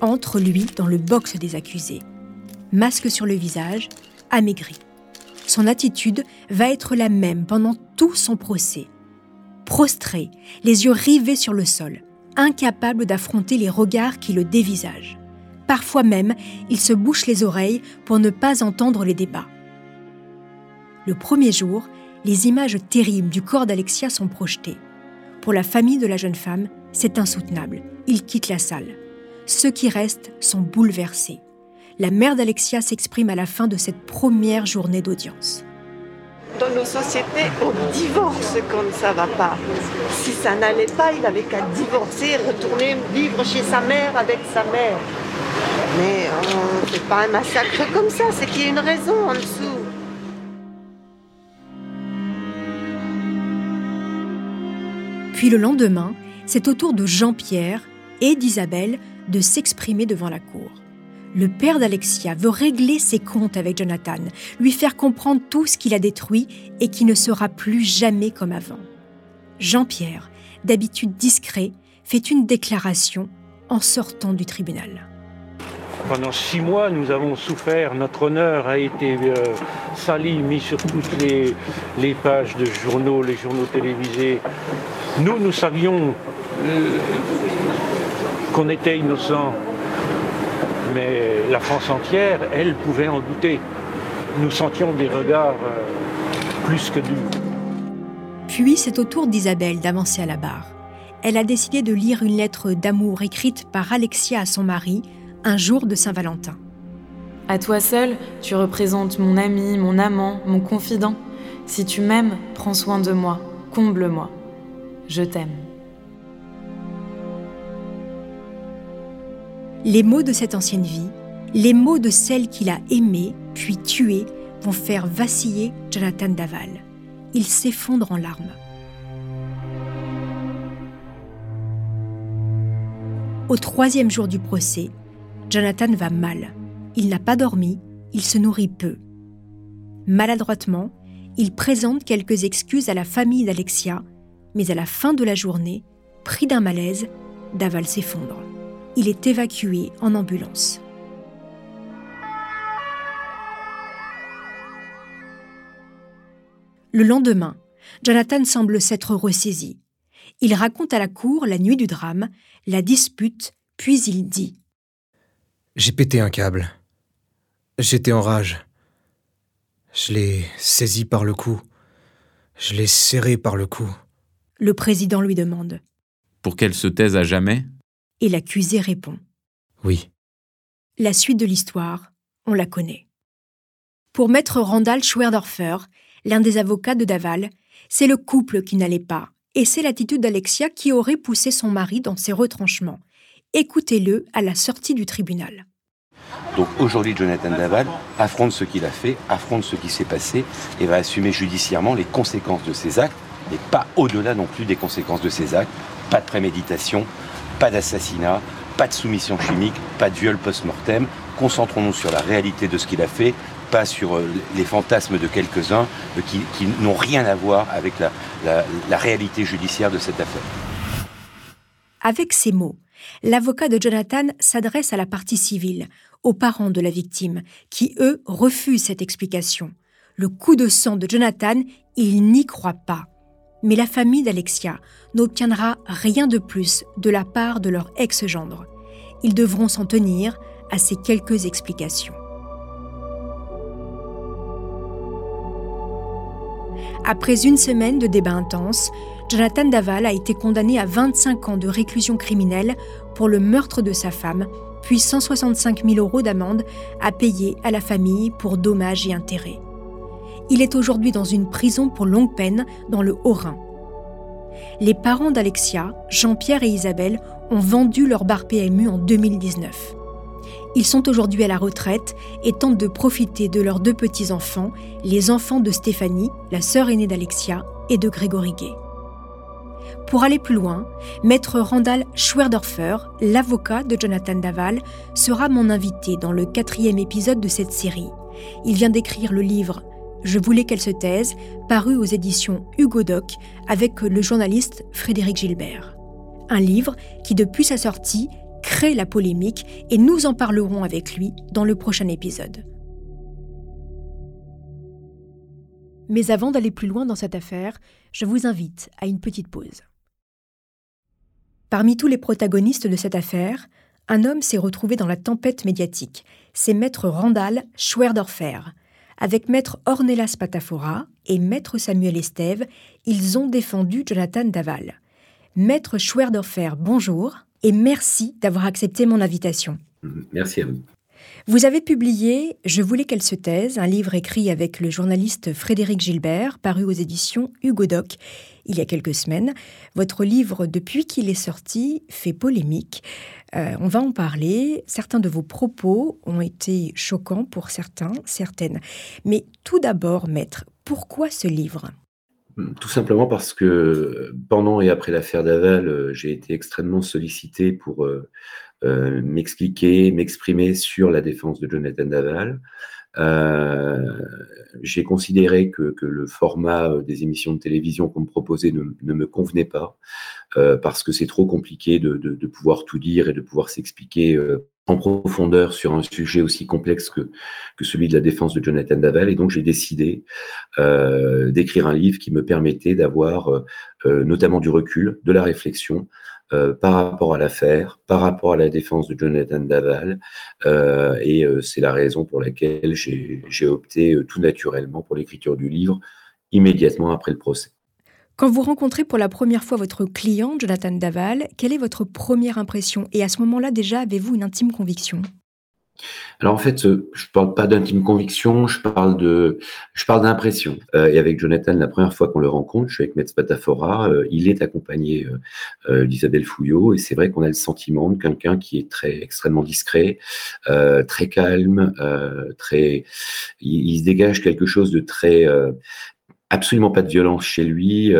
Speaker 5: entre, lui, dans le box des accusés. Masque sur le visage, amaigri. Son attitude va être la même pendant tout son procès. Prostré, les yeux rivés sur le sol, incapable d'affronter les regards qui le dévisagent. Parfois même, il se bouche les oreilles pour ne pas entendre les débats. Le premier jour, les images terribles du corps d'Alexia sont projetées. Pour la famille de la jeune femme, c'est insoutenable. Ils quittent la salle. Ceux qui restent sont bouleversés. La mère d'Alexia s'exprime à la fin de cette première journée d'audience.
Speaker 7: Dans nos sociétés, on divorce quand ça va pas. Si ça n'allait pas, il avait qu'à divorcer, retourner vivre chez sa mère avec sa mère. Mais on ne fait pas un massacre comme ça, c'est qu'il y a une raison en dessous.
Speaker 5: Puis le lendemain, c'est au tour de Jean-Pierre et d'Isabelle de s'exprimer devant la cour. Le père d'Alexia veut régler ses comptes avec Jonathan, lui faire comprendre tout ce qu'il a détruit et qui ne sera plus jamais comme avant. Jean-Pierre, d'habitude discret, fait une déclaration en sortant du tribunal.
Speaker 16: Pendant six mois, nous avons souffert. Notre honneur a été euh, sali, mis sur toutes les, les, pages de journaux, les journaux télévisés. Nous, nous savions euh, qu'on était innocents. Mais la France entière, elle, pouvait en douter. Nous sentions des regards euh, plus que durs.
Speaker 5: Puis c'est au tour d'Isabelle d'avancer à la barre. Elle a décidé de lire une lettre d'amour écrite par Alexia à son mari un jour de Saint-Valentin.
Speaker 17: À toi seul, tu représentes mon ami, mon amant, mon confident. Si tu m'aimes, prends soin de moi, comble-moi. Je t'aime.
Speaker 5: Les mots de cette ancienne vie, les mots de celle qu'il a aimée puis tuée, vont faire vaciller Jonathan Daval. Il s'effondre en larmes. Au troisième jour du procès, Jonathan va mal. Il n'a pas dormi, il se nourrit peu. Maladroitement, il présente quelques excuses à la famille d'Alexia, mais à la fin de la journée, pris d'un malaise, Daval s'effondre. Il est évacué en ambulance. Le lendemain, Jonathan semble s'être ressaisi. Il raconte à la cour la nuit du drame, la dispute, puis il dit
Speaker 6: j'ai pété un câble. J'étais en rage. Je l'ai saisi par le cou. Je l'ai serré par le cou.
Speaker 5: Le président lui demande.
Speaker 18: Pour qu'elle se taise à jamais?
Speaker 5: Et l'accusé répond.
Speaker 6: Oui.
Speaker 5: La suite de l'histoire, on la connaît. Pour maître Randall Schwerdorfer, l'un des avocats de Daval, c'est le couple qui n'allait pas, et c'est l'attitude d'Alexia qui aurait poussé son mari dans ses retranchements, Écoutez-le à la sortie du tribunal.
Speaker 13: Donc aujourd'hui, Jonathan Daval affronte ce qu'il a fait, affronte ce qui s'est passé et va assumer judiciairement les conséquences de ses actes, et pas au-delà non plus des conséquences de ses actes. Pas de préméditation, pas d'assassinat, pas de soumission chimique, pas de viol post-mortem. Concentrons-nous sur la réalité de ce qu'il a fait, pas sur euh, les fantasmes de quelques-uns euh, qui, n'ont rien à voir avec la réalité judiciaire de cette affaire.
Speaker 5: Avec ces mots, l'avocat de Jonathan s'adresse à la partie civile, aux parents de la victime, qui, eux, refusent cette explication. Le coup de sang de Jonathan, ils n'y croient pas. Mais la famille d'Alexia n'obtiendra rien de plus de la part de leur ex-gendre. Ils devront s'en tenir à ces quelques explications. Après une semaine de débats intenses, Jonathan Daval a été condamné à 25 ans de réclusion criminelle pour le meurtre de sa femme, puis 165 000 euros d'amende à payer à la famille pour dommages et intérêts. Il est aujourd'hui dans une prison pour longue peine dans le Haut-Rhin. Les parents d'Alexia, Jean-Pierre et Isabelle, ont vendu leur bar PMU en 2019. Ils sont aujourd'hui à la retraite et tentent de profiter de leurs deux petits-enfants, les enfants de Stéphanie, la sœur aînée d'Alexia, et de Grégory Gay. Pour aller plus loin, maître Randall Schwerdorfer, l'avocat de Jonathan Daval, sera mon invité dans le quatrième épisode de cette série. Il vient d'écrire le livre Je voulais qu'elle se taise, paru aux éditions Hugo Doc avec le journaliste Frédéric Gilbert. Un livre qui, depuis sa sortie, crée la polémique et nous en parlerons avec lui dans le prochain épisode. Mais avant d'aller plus loin dans cette affaire, je vous invite à une petite pause. Parmi tous les protagonistes de cette affaire, un homme s'est retrouvé dans la tempête médiatique. C'est maître Randall Schwerdorfer. Avec maître Ornelas Patafora et maître Samuel Estève, ils ont défendu Jonathan Daval. Maître Schwerdorfer, bonjour et merci d'avoir accepté mon invitation.
Speaker 19: Merci à vous.
Speaker 5: Vous avez publié Je voulais qu'elle se taise, un livre écrit avec le journaliste Frédéric Gilbert, paru aux éditions Hugo Doc il y a quelques semaines. Votre livre, depuis qu'il est sorti, fait polémique. Euh, on va en parler. Certains de vos propos ont été choquants pour certains, certaines. Mais tout d'abord, maître, pourquoi ce livre?
Speaker 19: Tout simplement parce que pendant et après l'affaire Daval, j'ai été extrêmement sollicité pour m'expliquer, m'exprimer sur la défense de Jonathan Daval. Euh, j'ai considéré que, le format euh, des émissions de télévision qu'on me proposait ne, me convenait pas, euh, parce que c'est trop compliqué de, pouvoir tout dire et de pouvoir s'expliquer en profondeur sur un sujet aussi complexe que, celui de la défense de Jonathan Daval. Et donc j'ai décidé d'écrire un livre qui me permettait d'avoir notamment du recul, de la réflexion, euh, par rapport à l'affaire, par rapport à la défense de Jonathan Daval. Euh, et euh, c'est la raison pour laquelle j'ai opté tout naturellement pour l'écriture du livre immédiatement après le procès.
Speaker 5: Quand vous rencontrez pour la première fois votre client, Jonathan Daval, quelle est votre première impression? Et à ce moment-là, déjà, avez-vous une intime conviction?
Speaker 19: Alors en fait, euh, je parle pas d'intime conviction, je parle d'impression. Euh, et avec Jonathan, la première fois qu'on le rencontre, je suis avec Metz Patafora, euh, il est accompagné d'Isabelle Fouillot, et c'est vrai qu'on a le sentiment de quelqu'un qui est très extrêmement discret, très calme, très, il, se dégage quelque chose de très absolument pas de violence chez lui.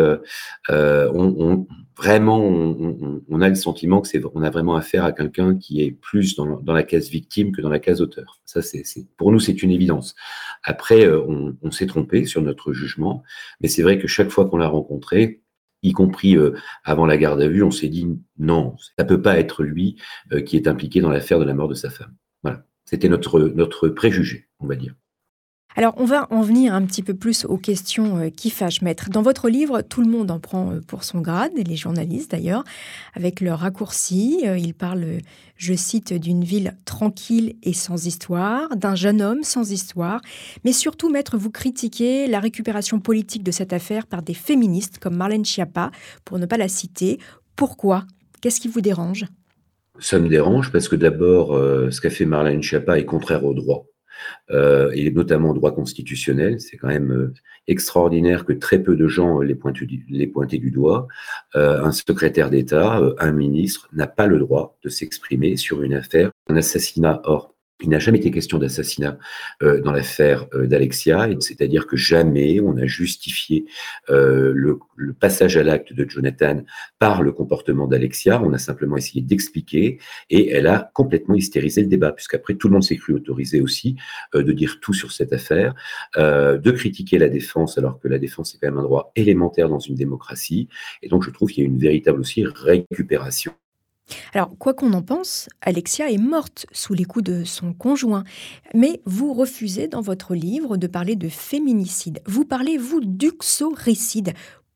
Speaker 19: Vraiment, on, a le sentiment que c'est, on a vraiment affaire à quelqu'un qui est plus dans, la case victime que dans la case auteur. Ça, c'est, pour nous, c'est une évidence. Après, euh, on, s'est trompé sur notre jugement, mais c'est vrai que chaque fois qu'on l'a rencontré, y compris euh, avant la garde à vue, on s'est dit non, ça peut pas être lui euh, qui est impliqué dans l'affaire de la mort de sa femme. Voilà, c'était notre notre préjugé, on va dire.
Speaker 5: Alors, on va en venir un petit peu plus aux questions euh, qui fâchent, maître. Dans votre livre, tout le monde en prend euh, pour son grade, les journalistes d'ailleurs, avec leur raccourci. Euh, ils parlent, je cite, d'une ville tranquille et sans histoire, d'un jeune homme sans histoire. Mais surtout, maître, vous critiquez la récupération politique de cette affaire par des féministes comme Marlène Schiappa, pour ne pas la citer. Pourquoi? Qu'est-ce qui vous dérange?
Speaker 19: Ça me dérange parce que d'abord, ce qu'a fait Marlène Schiappa est contraire au droit euh, et notamment au droit constitutionnel. C'est quand même euh, extraordinaire que très peu de gens les pointent les du doigt. Euh, un secrétaire d'État, euh, un ministre n'a pas le droit de s'exprimer sur une affaire, un assassinat. Or, il n'a jamais été question d'assassinat euh, dans l'affaire euh, d'Alexia, c'est-à-dire que jamais on a justifié euh, le, le, passage à l'acte de Jonathan par le comportement d'Alexia. On a simplement essayé d'expliquer et elle a complètement hystérisé le débat, puisqu'après tout le monde s'est cru autorisé aussi euh, de dire tout sur cette affaire, de critiquer la défense, alors que la défense est quand même un droit élémentaire dans une démocratie. Et donc je trouve qu'il y a une véritable aussi récupération
Speaker 5: alors, quoi qu'on en pense, Alexia est morte sous les coups de son conjoint. Mais vous refusez dans votre livre de parler de féminicide. Vous parlez, vous, d'uxoricide.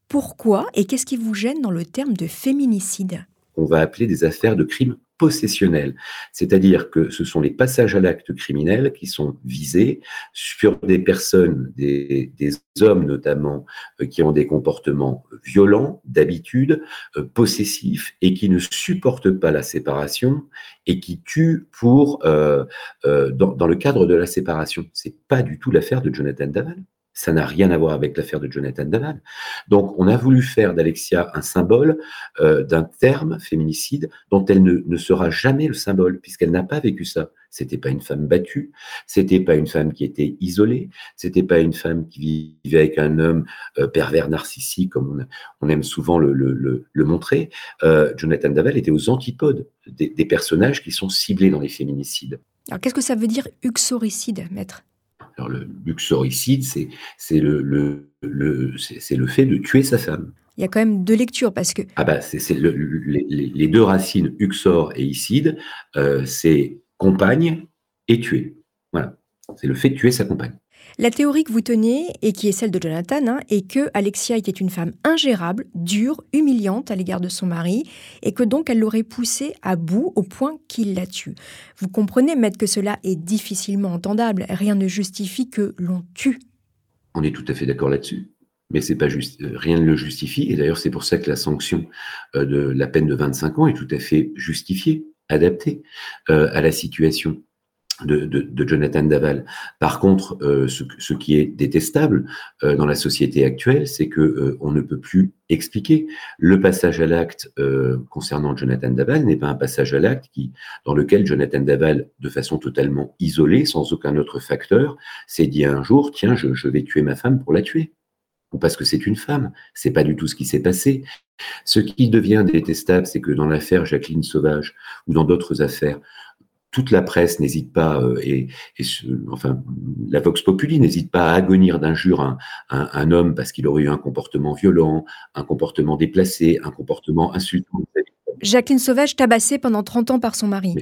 Speaker 5: Pourquoi et qu'est-ce qui vous gêne dans le terme de féminicide?
Speaker 19: On va appeler des affaires de crimes possessionnel, c'est-à-dire que ce sont les passages à l'acte criminel qui sont visés sur des personnes, des, hommes notamment, euh, qui ont des comportements violents, d'habitude, euh, possessifs, et qui ne supportent pas la séparation et qui tuent pour, euh, dans, dans, le cadre de la séparation. C'est pas du tout l'affaire de Jonathan Daval. Ça n'a rien à voir avec l'affaire de Jonathan Daval. Donc, on a voulu faire d'Alexia un symbole euh, d'un terme féminicide dont elle ne, sera jamais le symbole, puisqu'elle n'a pas vécu ça. C'était pas une femme battue, c'était pas une femme qui était isolée, c'était pas une femme qui vivait avec un homme euh, pervers narcissique, comme on, aime souvent le, montrer. Euh, Jonathan Daval était aux antipodes des, des personnages qui sont ciblés dans les féminicides.
Speaker 5: Alors, qu'est-ce que ça veut dire uxoricide, maître?
Speaker 19: Alors, le luxoricide, c'est le, le, le, le fait de tuer sa femme.
Speaker 5: Il y a quand même deux lectures parce que.
Speaker 19: Ah bah, c'est les, les, deux racines, uxor et icide, euh, c'est compagne et tuer. Voilà. C'est le fait de tuer sa compagne.
Speaker 5: La théorie que vous tenez, et qui est celle de Jonathan, hein, est que Alexia était une femme ingérable, dure, humiliante à l'égard de son mari, et que donc elle l'aurait poussé à bout au point qu'il la tue. Vous comprenez, maître, que cela est difficilement entendable. Rien ne justifie que l'on tue.
Speaker 19: On est tout à fait d'accord là-dessus. Mais c'est pas juste, euh, rien ne le justifie. Et d'ailleurs, c'est pour ça que la sanction euh, de la peine de 25 ans est tout à fait justifiée, adaptée euh, à la situation de, Jonathan Daval. Par contre, euh, ce, qui est détestable euh, dans la société actuelle, c'est que euh, on ne peut plus expliquer. Le passage à l'acte concernant Jonathan Daval n'est pas un passage à l'acte qui, dans lequel Jonathan Daval, de façon totalement isolée, sans aucun autre facteur, s'est dit un jour, tiens, je, je vais tuer ma femme pour la tuer. ou parce que c'est une femme. C'est pas du tout ce qui s'est passé. Ce qui devient détestable, c'est que dans l'affaire Jacqueline Sauvage ou dans d'autres affaires, toute la presse n'hésite pas, euh, et, enfin, la Vox Populi n'hésite pas à agonir d'injures un, un, homme parce qu'il aurait eu un comportement violent, un comportement déplacé, un comportement insultant.
Speaker 5: Jacqueline Sauvage tabassée pendant 30 ans par son mari.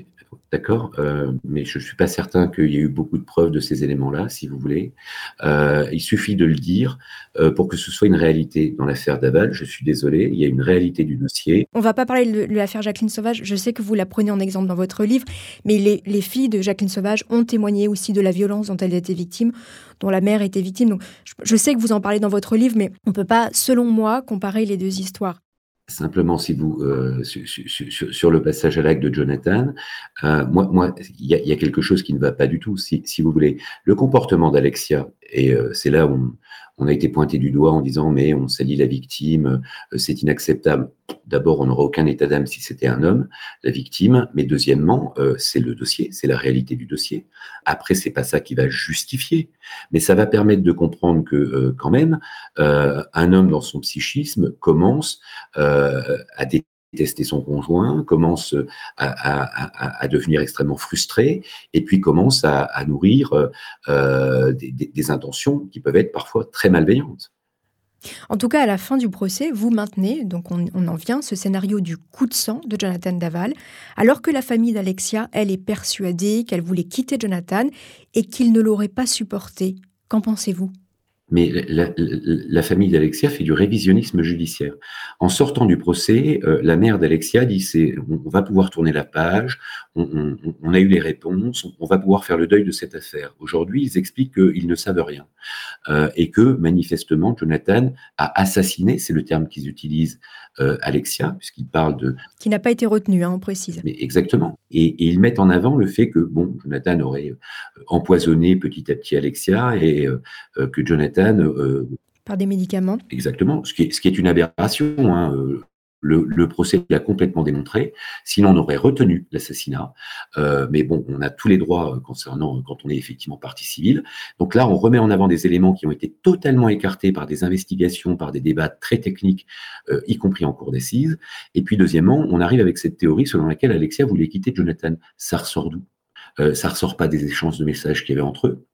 Speaker 19: D'accord euh, Mais je ne suis pas certain qu'il y ait eu beaucoup de preuves de ces éléments-là, si vous voulez. Euh, il suffit de le dire euh, pour que ce soit une réalité dans l'affaire Daval. Je suis désolé, il y a une réalité du dossier.
Speaker 5: On ne va pas parler de l'affaire Jacqueline Sauvage. Je sais que vous la prenez en exemple dans votre livre, mais les, les, filles de Jacqueline Sauvage ont témoigné aussi de la violence dont elle était victime, dont la mère était victime. Donc, je, je sais que vous en parlez dans votre livre, mais on ne peut pas, selon moi, comparer les deux histoires.
Speaker 19: Simplement, si vous euh, sur, sur, le passage à l'acte de Jonathan, euh, moi, moi, il y, y, a quelque chose qui ne va pas du tout. Si, si vous voulez, le comportement d'Alexia, et euh, c'est là où on a été pointé du doigt en disant mais on salit la victime, euh, c'est inacceptable. D'abord, on n'aurait aucun état d'âme si c'était un homme, la victime, mais deuxièmement, euh, c'est le dossier, c'est la réalité du dossier. Après, c'est pas ça qui va justifier, mais ça va permettre de comprendre que quand même, un homme dans son psychisme commence à détester son conjoint, commence à, devenir extrêmement frustré, et puis commence à, nourrir euh, des, intentions qui peuvent être parfois très malveillantes.
Speaker 5: En tout cas, à la fin du procès, vous maintenez, donc on, on en vient, ce scénario du coup de sang de Jonathan Daval, alors que la famille d'Alexia, elle, est persuadée qu'elle voulait quitter Jonathan et qu'il ne l'aurait pas supporté. Qu'en pensez-vous?
Speaker 19: Mais la, famille d'Alexia fait du révisionnisme judiciaire. En sortant du procès, euh, la mère d'Alexia dit c'est on, va pouvoir tourner la page, on, a eu les réponses, on, va pouvoir faire le deuil de cette affaire. Aujourd'hui, ils expliquent qu'ils ne savent rien euh, et que manifestement Jonathan a assassiné, c'est le terme qu'ils utilisent, euh, Alexia, puisqu'ils parlent de
Speaker 5: qui n'a pas été retenu, hein, on précise.
Speaker 19: Mais exactement. Et, et, ils mettent en avant le fait que bon, Jonathan aurait empoisonné petit à petit Alexia et que Jonathan euh,
Speaker 5: Par des médicaments
Speaker 19: Exactement, ce qui est, ce qui est une aberration. Hein, euh, le, procès l'a complètement démontré. Sinon, on aurait retenu l'assassinat. Euh, mais bon, on a tous les droits concernant quand on est effectivement partie civile. Donc là, on remet en avant des éléments qui ont été totalement écartés par des investigations, par des débats très techniques, y compris en cours d'assises. Et puis, deuxièmement, on arrive avec cette théorie selon laquelle Alexia voulait quitter Jonathan. Ça ressort d'où Ça ressort pas des échanges de messages qu'il y avait entre eux.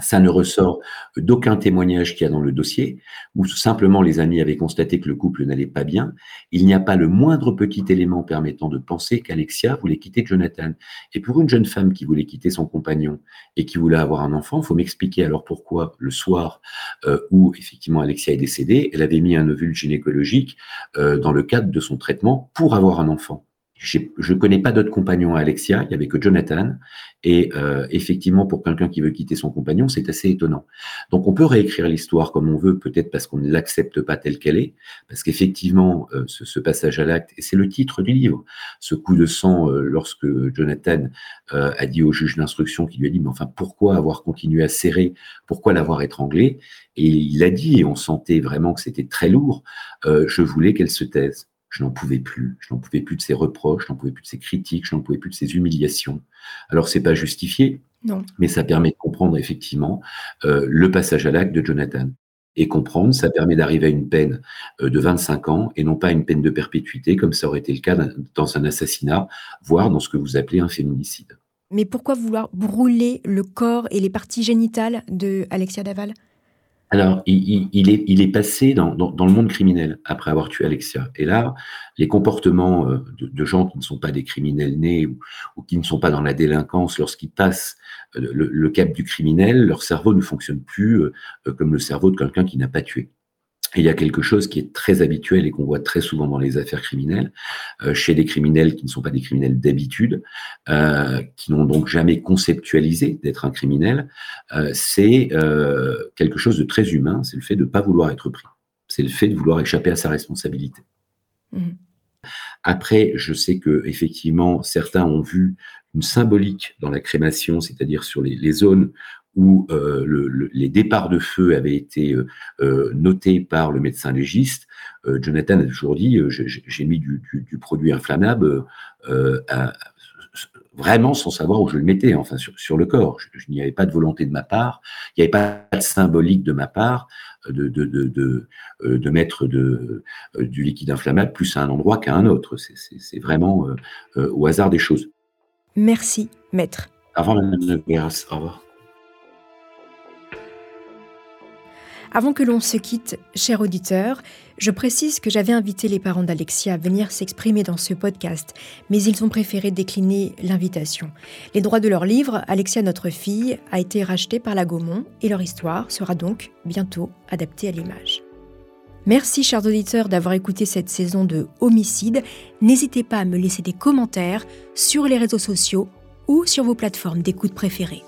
Speaker 19: Ça ne ressort d'aucun témoignage qu'il y a dans le dossier, où simplement les amis avaient constaté que le couple n'allait pas bien. Il n'y a pas le moindre petit élément permettant de penser qu'Alexia voulait quitter Jonathan. Et pour une jeune femme qui voulait quitter son compagnon et qui voulait avoir un enfant, il faut m'expliquer alors pourquoi le soir euh, où effectivement Alexia est décédée, elle avait mis un ovule gynécologique euh, dans le cadre de son traitement pour avoir un enfant. Je ne connais pas d'autres compagnons à Alexia, il n'y avait que Jonathan. Et euh, effectivement, pour quelqu'un qui veut quitter son compagnon, c'est assez étonnant. Donc on peut réécrire l'histoire comme on veut, peut-être parce qu'on ne l'accepte pas telle qu'elle est, parce qu'effectivement, euh, ce, passage à l'acte, et c'est le titre du livre, ce coup de sang euh, lorsque Jonathan a dit au juge d'instruction qui lui a dit, mais enfin, pourquoi avoir continué à serrer, pourquoi l'avoir étranglé? Et il a dit, et on sentait vraiment que c'était très lourd, je voulais qu'elle se taise. Je n'en pouvais plus. Je n'en pouvais plus de ses reproches, je n'en pouvais plus de ses critiques, je n'en pouvais plus de ses humiliations. Alors, c'est pas justifié, mais ça permet de comprendre effectivement euh, le passage à l'acte de Jonathan. Et comprendre, ça permet d'arriver à une peine euh, de 25 ans et non pas une peine de perpétuité, comme ça aurait été le cas dans un assassinat, voire dans ce que vous appelez un féminicide.
Speaker 5: Mais pourquoi vouloir brûler le corps et les parties génitales de Alexia Daval?
Speaker 19: Alors, il, est, passé dans, le monde criminel après avoir tué Alexia. Et là, les comportements euh, de, gens qui ne sont pas des criminels nés ou, qui ne sont pas dans la délinquance, lorsqu'ils passent euh, le, cap du criminel, leur cerveau ne fonctionne plus euh, comme le cerveau de quelqu'un qui n'a pas tué il y a quelque chose qui est très habituel et qu'on voit très souvent dans les affaires criminelles, chez des criminels qui ne sont pas des criminels d'habitude, euh, qui n'ont donc jamais conceptualisé d'être un criminel, euh, c'est quelque chose de très humain, c'est le fait de ne pas vouloir être pris, c'est le fait de vouloir échapper à sa responsabilité. Mmh. Après, je sais que effectivement, certains ont vu une symbolique dans la crémation, c'est-à-dire sur les, les, zones où euh, le, les départs de feu avaient été euh, euh, notés par le médecin légiste, Jonathan a toujours dit j'ai mis du, du, du, produit inflammable à, vraiment sans savoir où je le mettais, enfin sur, sur le corps. Je, il n'y avait pas de volonté de ma part, il n'y avait pas de symbolique de ma part. de, de, de, de mettre du liquide inflammable plus à un endroit qu'à un autre. C'est vraiment au hasard des choses.
Speaker 5: Merci, maître.
Speaker 19: Au revoir, Madame Au revoir.
Speaker 5: Avant que l'on se quitte, cher auditeur, je précise que j'avais invité les parents d'Alexia à venir s'exprimer dans ce podcast, mais ils ont préféré décliner l'invitation. Les droits de leur livre, Alexia notre fille, a été racheté par la Gaumont et leur histoire sera donc bientôt adaptée à l'image. Merci chers auditeurs d'avoir écouté cette saison de Homicide. N'hésitez pas à me laisser des commentaires sur les réseaux sociaux ou sur vos plateformes d'écoute préférées.